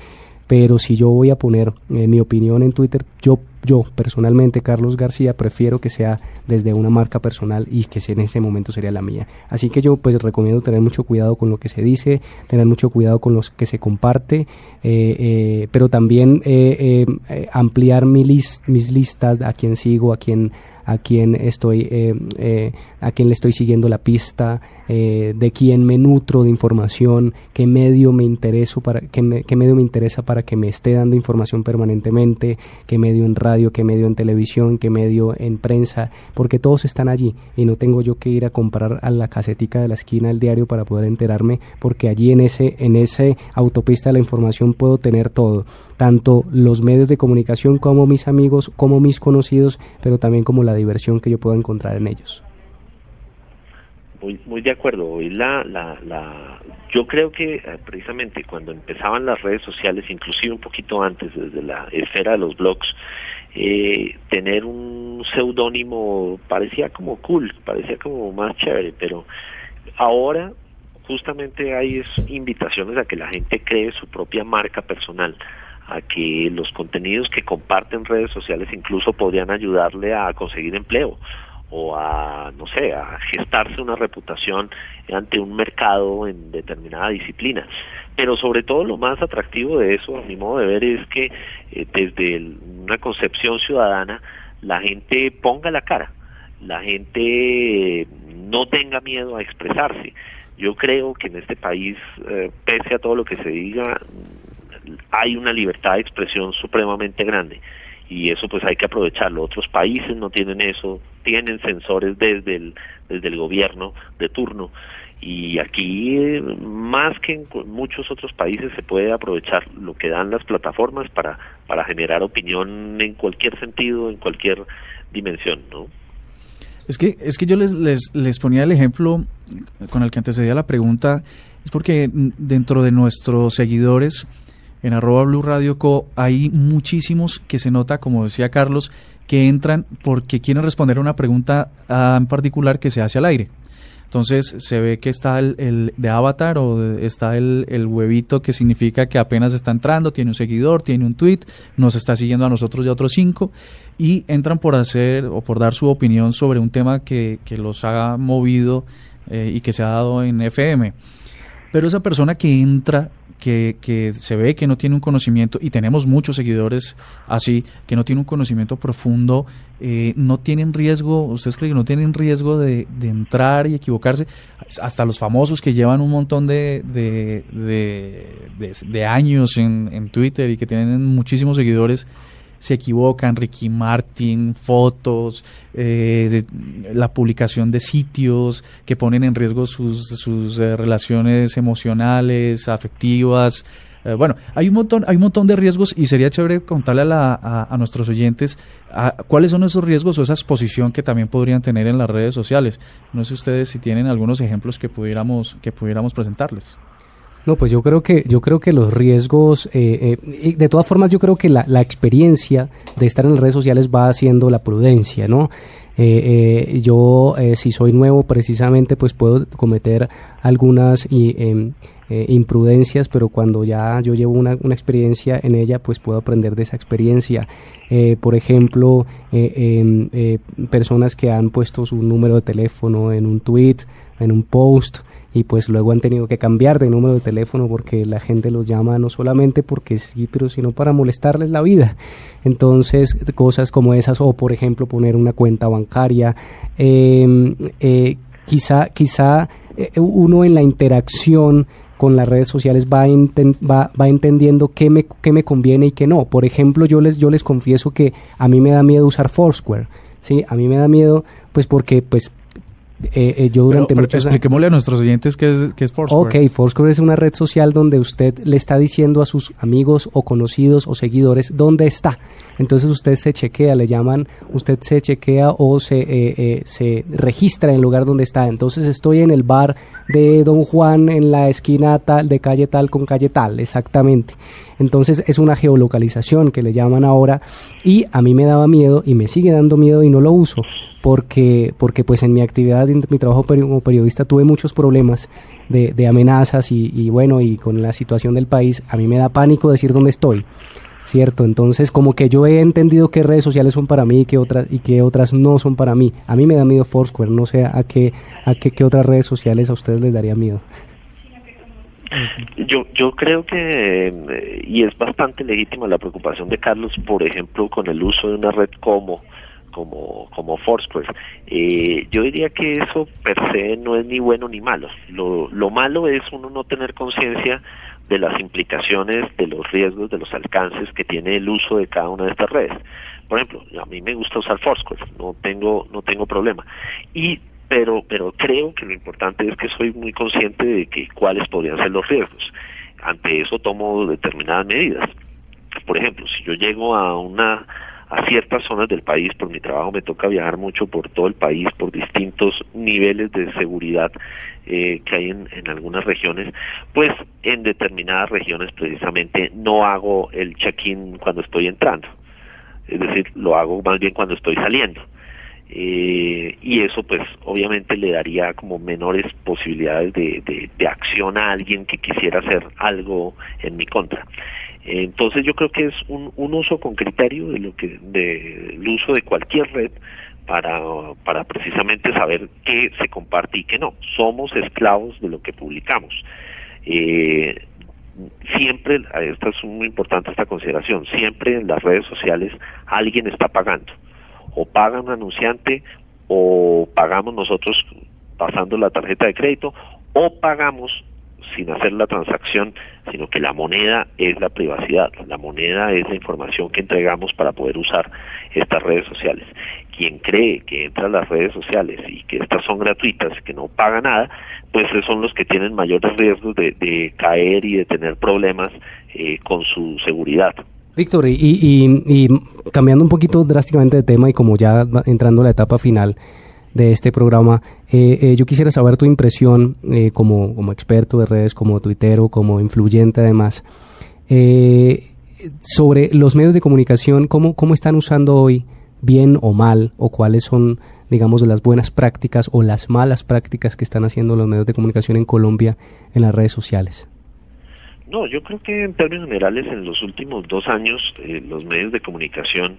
[SPEAKER 4] pero si yo voy a poner eh, mi opinión en Twitter, yo, yo personalmente, Carlos García, prefiero que sea desde una marca personal y que en ese momento sería la mía. Así que yo pues recomiendo tener mucho cuidado con lo que se dice, tener mucho cuidado con los que se comparte, eh, eh, pero también ampliar mi mis listas, a quien sigo, a quien a quién estoy, eh, eh, a quién le estoy siguiendo la pista, eh, de quién me nutro de información, qué medio me intereso para, qué, medio me interesa para que me esté dando información permanentemente, qué medio en radio, qué medio en televisión, qué medio en prensa, porque todos están allí y no tengo yo que ir a comprar a la casetica de la esquina del diario para poder enterarme, porque allí en ese, en ese autopista de la información puedo tener todo tanto los medios de comunicación como mis amigos, como mis conocidos, pero también como la diversión que yo puedo encontrar en ellos.
[SPEAKER 6] Muy, muy de acuerdo. La, la, la, yo creo que eh, precisamente cuando empezaban las redes sociales, inclusive un poquito antes, desde la esfera de los blogs, eh, tener un seudónimo parecía como cool, parecía como más chévere, pero ahora justamente hay invitaciones a que la gente cree su propia marca personal a que los contenidos que comparten redes sociales incluso podrían ayudarle a conseguir empleo o a, no sé, a gestarse una reputación ante un mercado en determinada disciplina. Pero sobre todo lo más atractivo de eso, a mi modo de ver, es que eh, desde una concepción ciudadana la gente ponga la cara, la gente no tenga miedo a expresarse. Yo creo que en este país, eh, pese a todo lo que se diga, hay una libertad de expresión supremamente grande y eso pues hay que aprovecharlo. Otros países no tienen eso, tienen sensores desde el, desde el gobierno de turno y aquí más que en muchos otros países se puede aprovechar lo que dan las plataformas para, para generar opinión en cualquier sentido, en cualquier dimensión, ¿no?
[SPEAKER 5] Es que, es que yo les, les, les ponía el ejemplo con el que antecedía la pregunta, es porque dentro de nuestros seguidores en arroba Blue Radio Co hay muchísimos que se nota, como decía Carlos, que entran porque quieren responder a una pregunta ah, en particular que se hace al aire. Entonces se ve que está el, de avatar o está el, el, huevito que significa que apenas está entrando, tiene un seguidor, tiene un tweet, nos está siguiendo a nosotros y a otros cinco y entran por hacer o por dar su opinión sobre un tema que, que los ha movido eh, y que se ha dado en FM. Pero esa persona que entra que, se ve que no tiene un conocimiento, y tenemos muchos seguidores así, que no tienen un conocimiento profundo, eh, no tienen riesgo, ¿ustedes creen que no tienen riesgo de, entrar y equivocarse? Hasta los famosos que llevan un montón de, de, años en, en Twitter y que tienen muchísimos seguidores, se equivocan, Ricky Martin, fotos, eh, la publicación de sitios que ponen en riesgo sus, sus eh, relaciones emocionales, afectivas. Eh, bueno, hay un montón, hay un montón de riesgos y sería chévere contarle a, a, nuestros oyentes cuáles son esos riesgos o esa exposición que también podrían tener en las redes sociales. No sé ustedes si tienen algunos ejemplos que pudiéramos, que pudiéramos presentarles.
[SPEAKER 4] No, pues yo creo que yo creo que los riesgos, eh, eh, de todas formas, yo creo que la, la, experiencia de estar en las redes sociales va haciendo la prudencia, ¿no? Eh, eh yo, si soy nuevo, precisamente, pues puedo cometer algunas em, eh, imprudencias, pero cuando ya yo llevo una, una, experiencia en ella, pues puedo aprender de esa experiencia. Eh, por ejemplo, em, personas que han puesto su número de teléfono en un tweet, en un post, y pues luego han tenido que cambiar de número de teléfono porque la gente los llama no solamente porque sí, pero sino para molestarles la vida. Entonces, cosas como esas, o por ejemplo poner una cuenta bancaria, em, eh, quizá, quizá eh, uno en la interacción con las redes sociales va, va, va, entendiendo qué me, qué me conviene y qué no. Por ejemplo, yo les, yo les confieso que a mí me da miedo usar Foursquare. Sí, a mí me da miedo, pues porque pues eh, eh, yo durante
[SPEAKER 5] pero, pero expliquémosle a nuestros oyentes qué es, qué es
[SPEAKER 4] Foursquare. Ok, Foursquare es una red social donde usted le está diciendo a sus amigos o conocidos o seguidores dónde está. Entonces usted se chequea, le llaman, usted se chequea o se, eh, se registra en el lugar donde está. Entonces estoy en el bar de Don Juan en la esquina tal, de calle tal con calle tal, exactamente. Entonces es una geolocalización que le llaman ahora y a mí me daba miedo y me sigue dando miedo y no lo uso porque, porque pues en mi actividad, en mi trabajo como periodista tuve muchos problemas de, de amenazas y, bueno, y con la situación del país, a mí me da pánico decir dónde estoy. ¿cierto? Entonces, como que yo he entendido qué redes sociales son para mí y qué otras, y qué otras no son para mí. A mí me da miedo Foursquare, no sé a qué, a qué, qué otras redes sociales a ustedes les daría miedo.
[SPEAKER 6] Yo, yo creo que, y es bastante legítima la preocupación de Carlos, por ejemplo, con el uso de una red como como, como Foursquare. Eh, yo diría que eso per se no es ni bueno ni malo. Lo, lo malo es uno no tener conciencia de las implicaciones, de los riesgos, de los alcances que tiene el uso de cada una de estas redes. Por ejemplo, a mí me gusta usar Foursquare, no tengo, no tengo problema. Y pero, pero creo que lo importante es que soy muy consciente de que cuáles podrían ser los riesgos. Ante eso tomo determinadas medidas. Por ejemplo, si yo llego a una a ciertas zonas del país, por mi trabajo me toca viajar mucho por todo el país, por distintos niveles de seguridad eh, que hay en, en, algunas regiones, pues en determinadas regiones precisamente no hago el check-in cuando estoy entrando, es decir, lo hago más bien cuando estoy saliendo. Eh, y eso pues obviamente le daría como menores posibilidades de, de, de, acción a alguien que quisiera hacer algo en mi contra. Entonces yo creo que es un, un uso con criterio de lo que del uso de cualquier red para, para precisamente saber qué se comparte y qué no. Somos esclavos de lo que publicamos. Eh, siempre, esta es muy importante esta consideración, siempre en las redes sociales alguien está pagando o paga un anunciante o pagamos nosotros pasando la tarjeta de crédito o pagamos sin hacer la transacción, sino que la moneda es la privacidad, la moneda es la información que entregamos para poder usar estas redes sociales. Quien cree que entra a las redes sociales y que estas son gratuitas, que no paga nada, pues son los que tienen mayores riesgos de, de caer y de tener problemas eh, con su seguridad.
[SPEAKER 4] Víctor, y, cambiando un poquito drásticamente de tema y como ya entrando a la etapa final de este programa, eh, eh, yo quisiera saber tu impresión eh, como, como experto de redes, como tuitero, como influyente además, eh, sobre los medios de comunicación, cómo, cómo están usando hoy, bien o mal, o cuáles son, digamos, las buenas prácticas o las malas prácticas que están haciendo los medios de comunicación en Colombia en las redes sociales.
[SPEAKER 6] No, yo creo que en términos generales en los últimos dos años eh, los medios de comunicación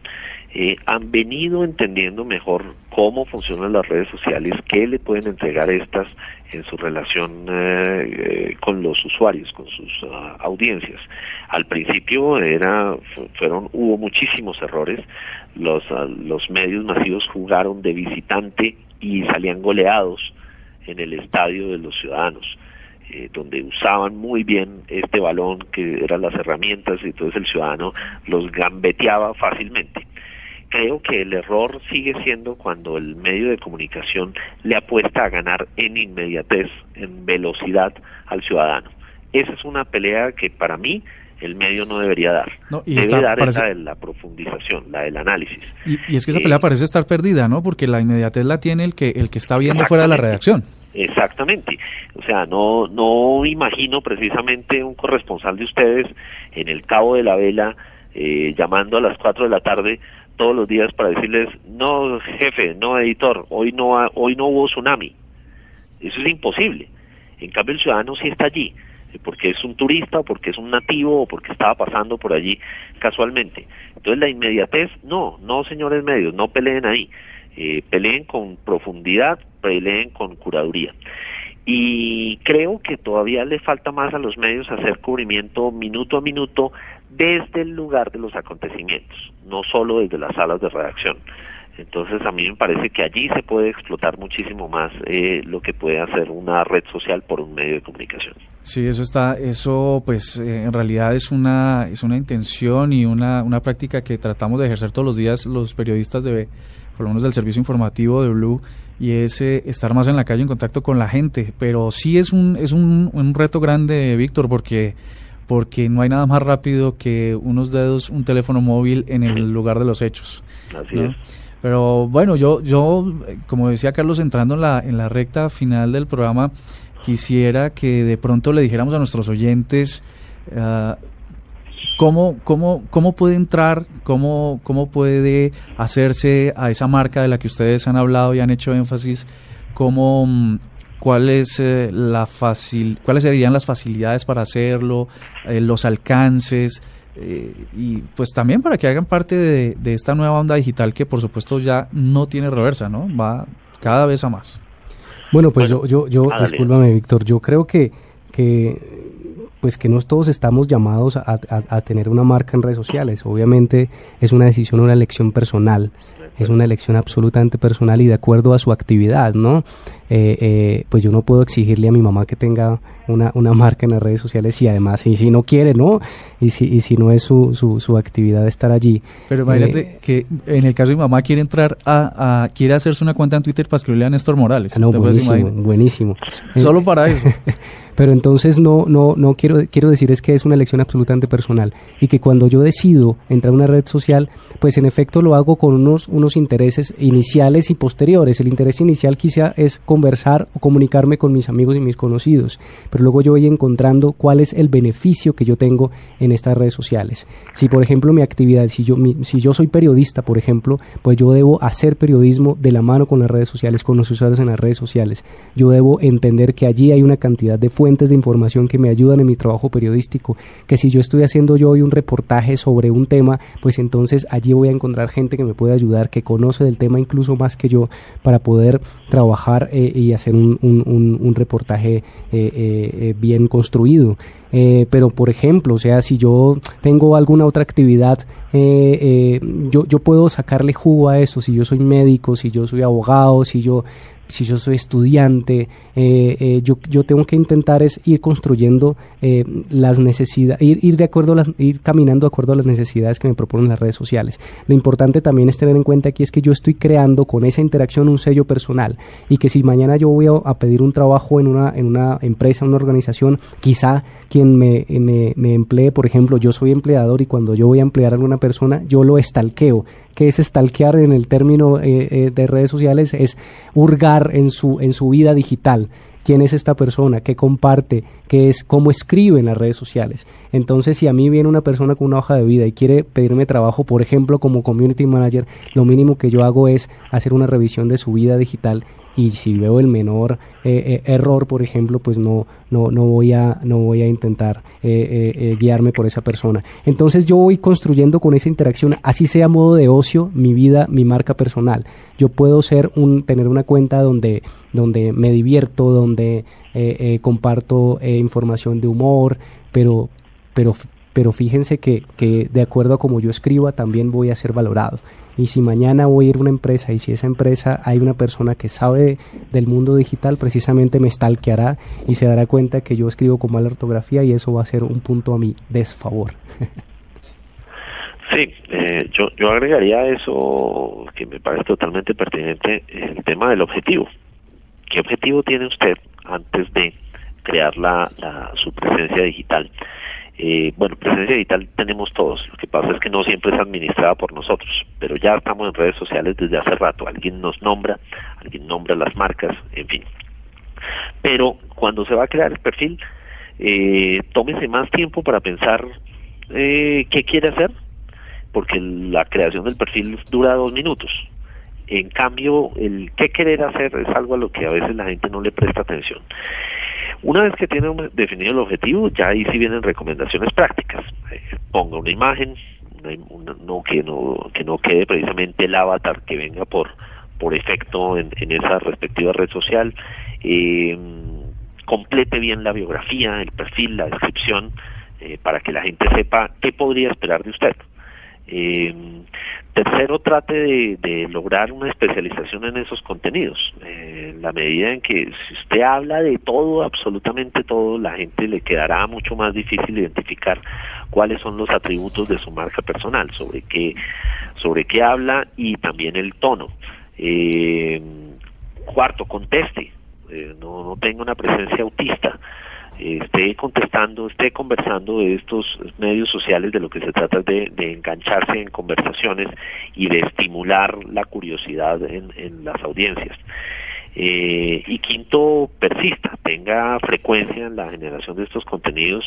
[SPEAKER 6] eh, han venido entendiendo mejor cómo funcionan las redes sociales, qué le pueden entregar estas en su relación eh, con los usuarios, con sus uh, audiencias. Al principio era, hubo muchísimos errores. Los, uh, los medios masivos jugaron de visitante y salían goleados en el estadio de los ciudadanos eh, donde usaban muy bien este balón que eran las herramientas y entonces el ciudadano los gambeteaba fácilmente. Creo que el error sigue siendo cuando el medio de comunicación le apuesta a ganar en inmediatez, en velocidad al ciudadano. Esa es una pelea que para mí el medio no debería dar.
[SPEAKER 5] No, y
[SPEAKER 6] Debe dar
[SPEAKER 5] parece-
[SPEAKER 6] esa de la profundización, la del análisis.
[SPEAKER 5] Y, y es que esa
[SPEAKER 6] Eh,
[SPEAKER 5] pelea parece estar perdida, ¿no? Porque la inmediatez la tiene el que, el que está viendo fuera de la redacción.
[SPEAKER 6] Exactamente. O sea, no, no imagino precisamente un corresponsal de ustedes en el Cabo de la Vela eh, llamando a las 4 de la tarde todos los días para decirles, no, jefe, no, editor, hoy no, ha- hoy no hubo tsunami. Eso es imposible. En cambio, el ciudadano sí está allí. porque es un turista o porque es un nativo o porque estaba pasando por allí casualmente. Entonces la inmediatez, no, no señores medios, no peleen ahí, eh, peleen con profundidad, peleen con curaduría. Y creo que todavía le falta más a los medios hacer cubrimiento minuto a minuto desde el lugar de los acontecimientos, no solo desde las salas de redacción. Entonces a mí me parece que allí se puede explotar muchísimo más eh, lo que puede hacer una red social por un medio de comunicación.
[SPEAKER 5] Sí, eso está, eso pues eh, en realidad es una es una intención y una, una práctica que tratamos de ejercer todos los días los periodistas de por lo menos del servicio informativo de Blue y es eh, estar más en la calle en contacto con la gente, pero sí es un es un, un reto grande, Víctor, porque porque no hay nada más rápido que unos dedos, un teléfono móvil en el lugar de los hechos.
[SPEAKER 6] Así
[SPEAKER 5] ¿no?
[SPEAKER 6] es.
[SPEAKER 5] Pero bueno, yo, yo, como decía Carlos, entrando en la, en la recta final del programa, quisiera que de pronto le dijéramos a nuestros oyentes ah, cómo, cómo, cómo puede entrar, cómo, cómo puede hacerse a esa marca de la que ustedes han hablado y han hecho énfasis, cómo, mm, cuál es, eh, la facil, cuáles serían las facilidades para hacerlo, eh, los alcances, eh, y pues también para que hagan parte de, de esta nueva onda digital que por supuesto ya no tiene reversa, ¿no? Va cada vez a más.
[SPEAKER 4] Bueno, pues yo, yo, yo discúlpame, Víctor, yo creo que, que pues que no todos estamos llamados a, tener una marca en redes sociales. Obviamente es una decisión, una elección personal. Es una elección absolutamente personal y de acuerdo a su actividad, ¿no? Eh, eh, pues yo no puedo exigirle a mi mamá que tenga una, una marca en las redes sociales y además, y si no quiere, ¿no? Y si, y si no es su, su, su actividad estar allí.
[SPEAKER 5] Pero
[SPEAKER 4] Eh,
[SPEAKER 5] imagínate que en el caso de mi mamá quiere entrar a, a- quiere hacerse una cuenta en Twitter para escribirle a Néstor Morales.
[SPEAKER 4] Ah, no,
[SPEAKER 5] ¿Te puedes
[SPEAKER 4] buenísimo, buenísimo.
[SPEAKER 5] Solo
[SPEAKER 4] Eh,
[SPEAKER 5] para eso.
[SPEAKER 4] Pero entonces no, no, no quiero, quiero decir es que es una elección absolutamente personal y que cuando yo decido entrar a una red social, pues en efecto lo hago con unos, unos intereses iniciales y posteriores. El interés inicial quizá es conversar o comunicarme con mis amigos y mis conocidos, pero luego yo voy encontrando cuál es el beneficio que yo tengo en estas redes sociales. Si por ejemplo mi actividad, si yo, mi- si yo soy periodista, por ejemplo, pues yo debo hacer periodismo de la mano con las redes sociales, con los usuarios en las redes sociales. Yo debo entender que allí hay una cantidad de fuentes de información que me ayudan en mi trabajo periodístico, que si yo estoy haciendo yo hoy un reportaje sobre un tema, pues entonces allí voy a encontrar gente que me puede ayudar, que conoce del tema incluso más que yo, para poder trabajar eh, y hacer un, un- un- un reportaje eh, eh, eh, bien construido. Pero por ejemplo, o sea, si yo tengo alguna otra actividad, yo, yo puedo sacarle jugo a eso, si yo soy médico, si yo soy abogado, si yo si yo soy estudiante, eh, eh, yo, yo tengo que intentar es ir construyendo eh, las necesidades, ir, ir de acuerdo a las, ir caminando de acuerdo a las necesidades que me proponen las redes sociales. Lo importante también es tener en cuenta aquí es que yo estoy creando con esa interacción un sello personal y que si mañana yo voy a, a pedir un trabajo en una, en una empresa, una organización, quizá quien me, me, me emplee, por ejemplo, yo soy empleador y cuando yo voy a emplear a alguna persona, yo lo estalqueo. Que es stalkear en el término eh, eh, de redes sociales? Es hurgar en su, en su vida digital. ¿Quién es esta persona? ¿Qué comparte? ¿Qué es? ¿Cómo escribe en las redes sociales? Entonces, si a mí viene una persona con una hoja de vida y quiere pedirme trabajo, por ejemplo, como community manager, lo mínimo que yo hago es hacer una revisión de su vida digital y si veo el menor eh, eh, error, por ejemplo, pues no, no, no, voy, a, no voy a intentar eh, eh, eh, guiarme por esa persona. Entonces yo voy construyendo con esa interacción, así sea modo de ocio, mi vida, mi marca personal. Yo puedo ser un, tener una cuenta donde, donde me divierto, donde comparto información de humor, pero, pero, pero fíjense que, que de acuerdo a como yo escriba, también voy a ser valorado. Y si mañana voy a ir a una empresa y si esa empresa hay una persona que sabe del mundo digital, precisamente me stalkeará y se dará cuenta que yo escribo con mala ortografía y eso va a ser un punto a mi desfavor.
[SPEAKER 6] Sí, eh, yo, yo agregaría eso que me parece totalmente pertinente el tema del objetivo. ¿Qué objetivo tiene usted antes de crear la, la, su presencia digital? Eh, bueno, presencia digital tenemos todos, lo que pasa es que no siempre es administrada por nosotros, pero ya estamos en redes sociales desde hace rato, alguien nos nombra, alguien nombra las marcas, en fin. Pero cuando se va a crear el perfil, eh, tómese más tiempo para pensar eh, qué quiere hacer, porque la creación del perfil dura dos minutos. En cambio, el qué querer hacer es algo a lo que a veces la gente no le presta atención. Una vez que tiene definido el objetivo, ya ahí sí vienen recomendaciones prácticas. Eh, ponga una imagen, no que no que no quede precisamente el avatar que venga por por efecto en, esa respectiva red social. Eh, complete bien la biografía, el perfil, la descripción, eh, para que la gente sepa qué podría esperar de usted. Tercero, trate de, lograr una especialización en esos contenidos. Eh, en la medida en que si usted habla de todo, absolutamente todo, la gente le quedará mucho más difícil identificar cuáles son los atributos de su marca personal, sobre qué, sobre qué habla y también el tono. Eh, cuarto, conteste. Eh, no, no tenga una presencia autista esté contestando, esté conversando de estos medios sociales, de lo que se trata de, de engancharse en conversaciones y de estimular la curiosidad en, en las audiencias. Eh, y quinto, persista, tenga frecuencia en la generación de estos contenidos.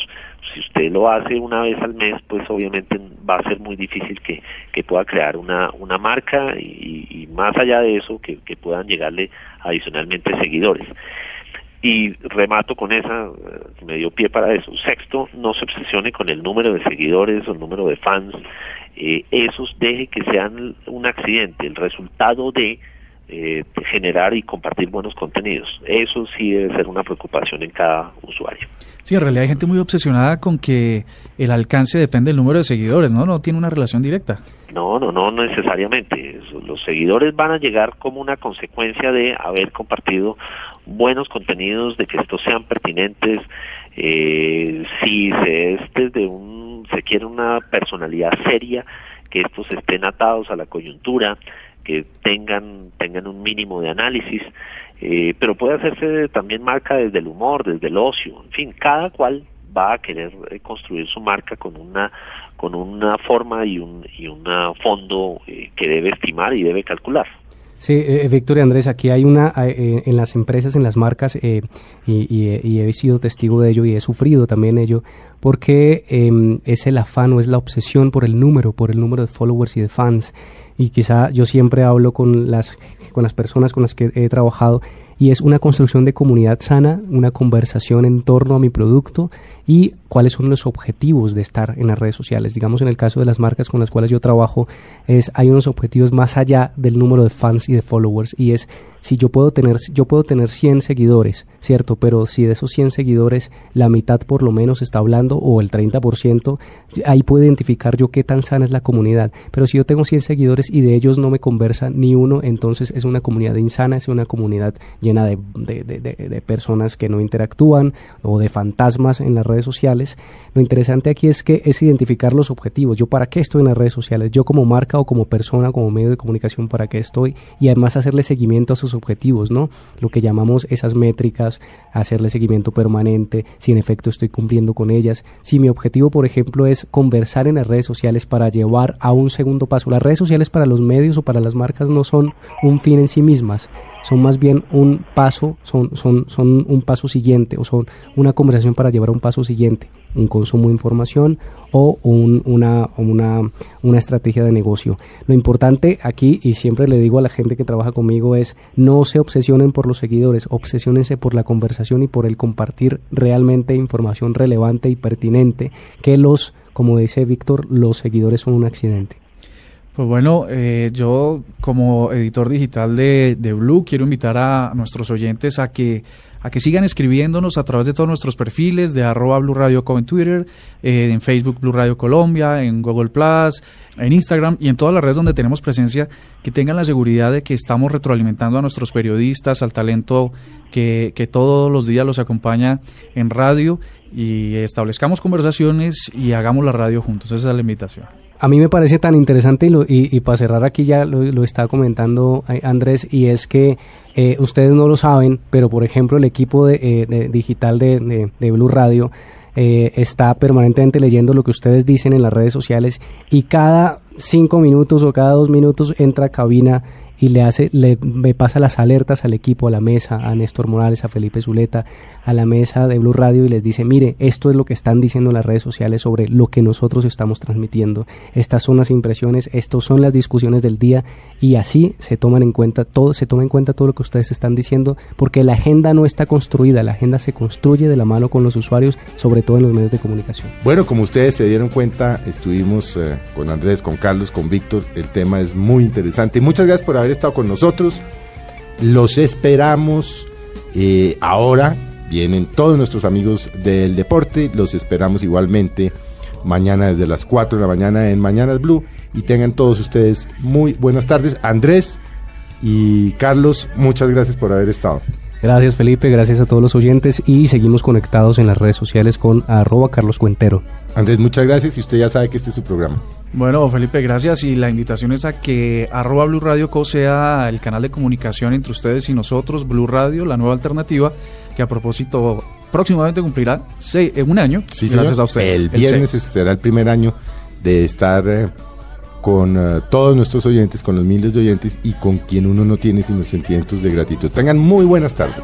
[SPEAKER 6] Si usted lo hace una vez al mes, pues obviamente va a ser muy difícil que, que pueda crear una, una marca y, y más allá de eso, que, que puedan llegarle adicionalmente seguidores. Y remato con esa, eh, me dio pie para eso. Sexto, no se obsesione con el número de seguidores o el número de fans. Eh, esos deje que sean un accidente, el resultado de eh, generar y compartir buenos contenidos. Eso sí debe ser una preocupación en cada usuario.
[SPEAKER 5] Sí, en realidad hay gente muy obsesionada con que el alcance depende del número de seguidores, ¿no? No tiene una relación directa.
[SPEAKER 6] No, no, no necesariamente. Los seguidores van a llegar como una consecuencia de haber compartido buenos contenidos, de que estos sean pertinentes. Eh, si se es desde un, se quiere una personalidad seria, que estos estén atados a la coyuntura, que tengan tengan un mínimo de análisis eh, pero puede hacerse también marca desde el humor, desde el ocio, en fin, cada cual va a querer eh, construir su marca con una con una forma y un y un fondo eh, que debe estimar y debe calcular.
[SPEAKER 4] Sí, Víctor y Andrés, aquí hay una, en las empresas, en las marcas, y, y, he sido testigo de ello y he sufrido también ello, porque em, es el afán o es la obsesión por el número, por el número de followers y de fans y quizá yo siempre hablo con las, con las personas con las que he trabajado y es una construcción de comunidad sana, una conversación en torno a mi producto y cuáles son los objetivos de estar en las redes sociales. Digamos, en el caso de las marcas con las cuales yo trabajo, es hay unos objetivos más allá del número de fans y de followers y es si yo puedo tener yo puedo tener 100 seguidores, ¿cierto? Pero si de esos 100 seguidores la mitad por lo menos está hablando o el 30%, ahí puedo identificar yo qué tan sana es la comunidad. Pero si yo tengo 100 seguidores y de ellos no me conversa ni uno, entonces es una comunidad insana, es una comunidad llena de, de, de, personas que no interactúan o de fantasmas en las redes sociales. Lo interesante aquí es que es identificar los objetivos. Yo para qué estoy en las redes sociales, yo como marca o como persona, como medio de comunicación, para qué estoy y además hacerle seguimiento a sus objetivos, ¿no? Lo que llamamos esas métricas, hacerle seguimiento permanente, si en efecto estoy cumpliendo con ellas. Si mi objetivo, por ejemplo, es conversar en las redes sociales para llevar a un segundo paso. Las redes sociales para los medios o para las marcas no son un fin en sí mismas, son más bien un paso, son, son, son un paso siguiente o son una conversación para llevar a un paso siguiente, un consumo de información o una, una, una estrategia de negocio. Lo importante aquí, y siempre le digo a la gente que trabaja conmigo, es no se obsesionen por los seguidores, obsesionense por la conversación y por el compartir realmente información relevante y pertinente, que los, como dice Víctor, los seguidores son un accidente.
[SPEAKER 5] Pues bueno, eh, yo como editor digital de, de Blue quiero invitar a nuestros oyentes a que a que sigan escribiéndonos a través de todos nuestros perfiles de arroba Blue Radio Co en Twitter, eh, en Facebook Blue Radio Colombia, en Google Plus, en Instagram y en todas las redes donde tenemos presencia, que tengan la seguridad de que estamos retroalimentando a nuestros periodistas, al talento que, que todos los días los acompaña en radio y establezcamos conversaciones y hagamos la radio juntos. Esa es la invitación.
[SPEAKER 4] A mí me parece tan interesante y, y, para cerrar aquí ya lo, lo estaba comentando eh, Andrés y es que eh, ustedes no lo saben, pero por ejemplo el equipo de, eh, digital de, de, Blue Radio está permanentemente leyendo lo que ustedes dicen en las redes sociales y cada cinco minutos o cada dos minutos entra a cabina y le hace, le me pasa las alertas al equipo, a la mesa, a Néstor Morales, a Felipe Zuleta, a la mesa de Blue Radio y les dice, mire, esto es lo que están diciendo las redes sociales sobre lo que nosotros estamos transmitiendo. Estas son las impresiones, estos son las discusiones del día y así se toman en cuenta todo, se toma en cuenta todo lo que ustedes están diciendo, porque la agenda no está construida, la agenda se construye de la mano con los usuarios, sobre todo en los medios de comunicación.
[SPEAKER 3] Bueno, como ustedes se dieron cuenta, estuvimos eh, con Andrés, con Carlos, con Víctor, el tema es muy interesante. Muchas gracias por haber estado con nosotros. Los esperamos eh, ahora. Vienen todos nuestros amigos del deporte. Los esperamos igualmente mañana desde las 4 de la mañana en Mañanas Blue. Y tengan todos ustedes muy buenas tardes. Andrés y Carlos, muchas gracias por haber estado.
[SPEAKER 4] Gracias Felipe, gracias a todos los oyentes y seguimos conectados en las redes sociales con arroba Carlos Cuentero.
[SPEAKER 3] Andrés, muchas gracias y usted ya sabe que este es su programa.
[SPEAKER 5] Bueno, Felipe, gracias. Y la invitación es a que arroba Blue Radio Co sea el canal de comunicación entre ustedes y nosotros, Blue Radio, la nueva alternativa, que a propósito próximamente cumplirá seis, eh, un año.
[SPEAKER 3] Sí,
[SPEAKER 5] gracias
[SPEAKER 3] señor.
[SPEAKER 5] a ustedes.
[SPEAKER 3] El viernes será el primer año de estar eh, con eh, todos nuestros oyentes, con los miles de oyentes y con quien uno no tiene sino sentimientos de gratitud. Tengan muy buenas tardes.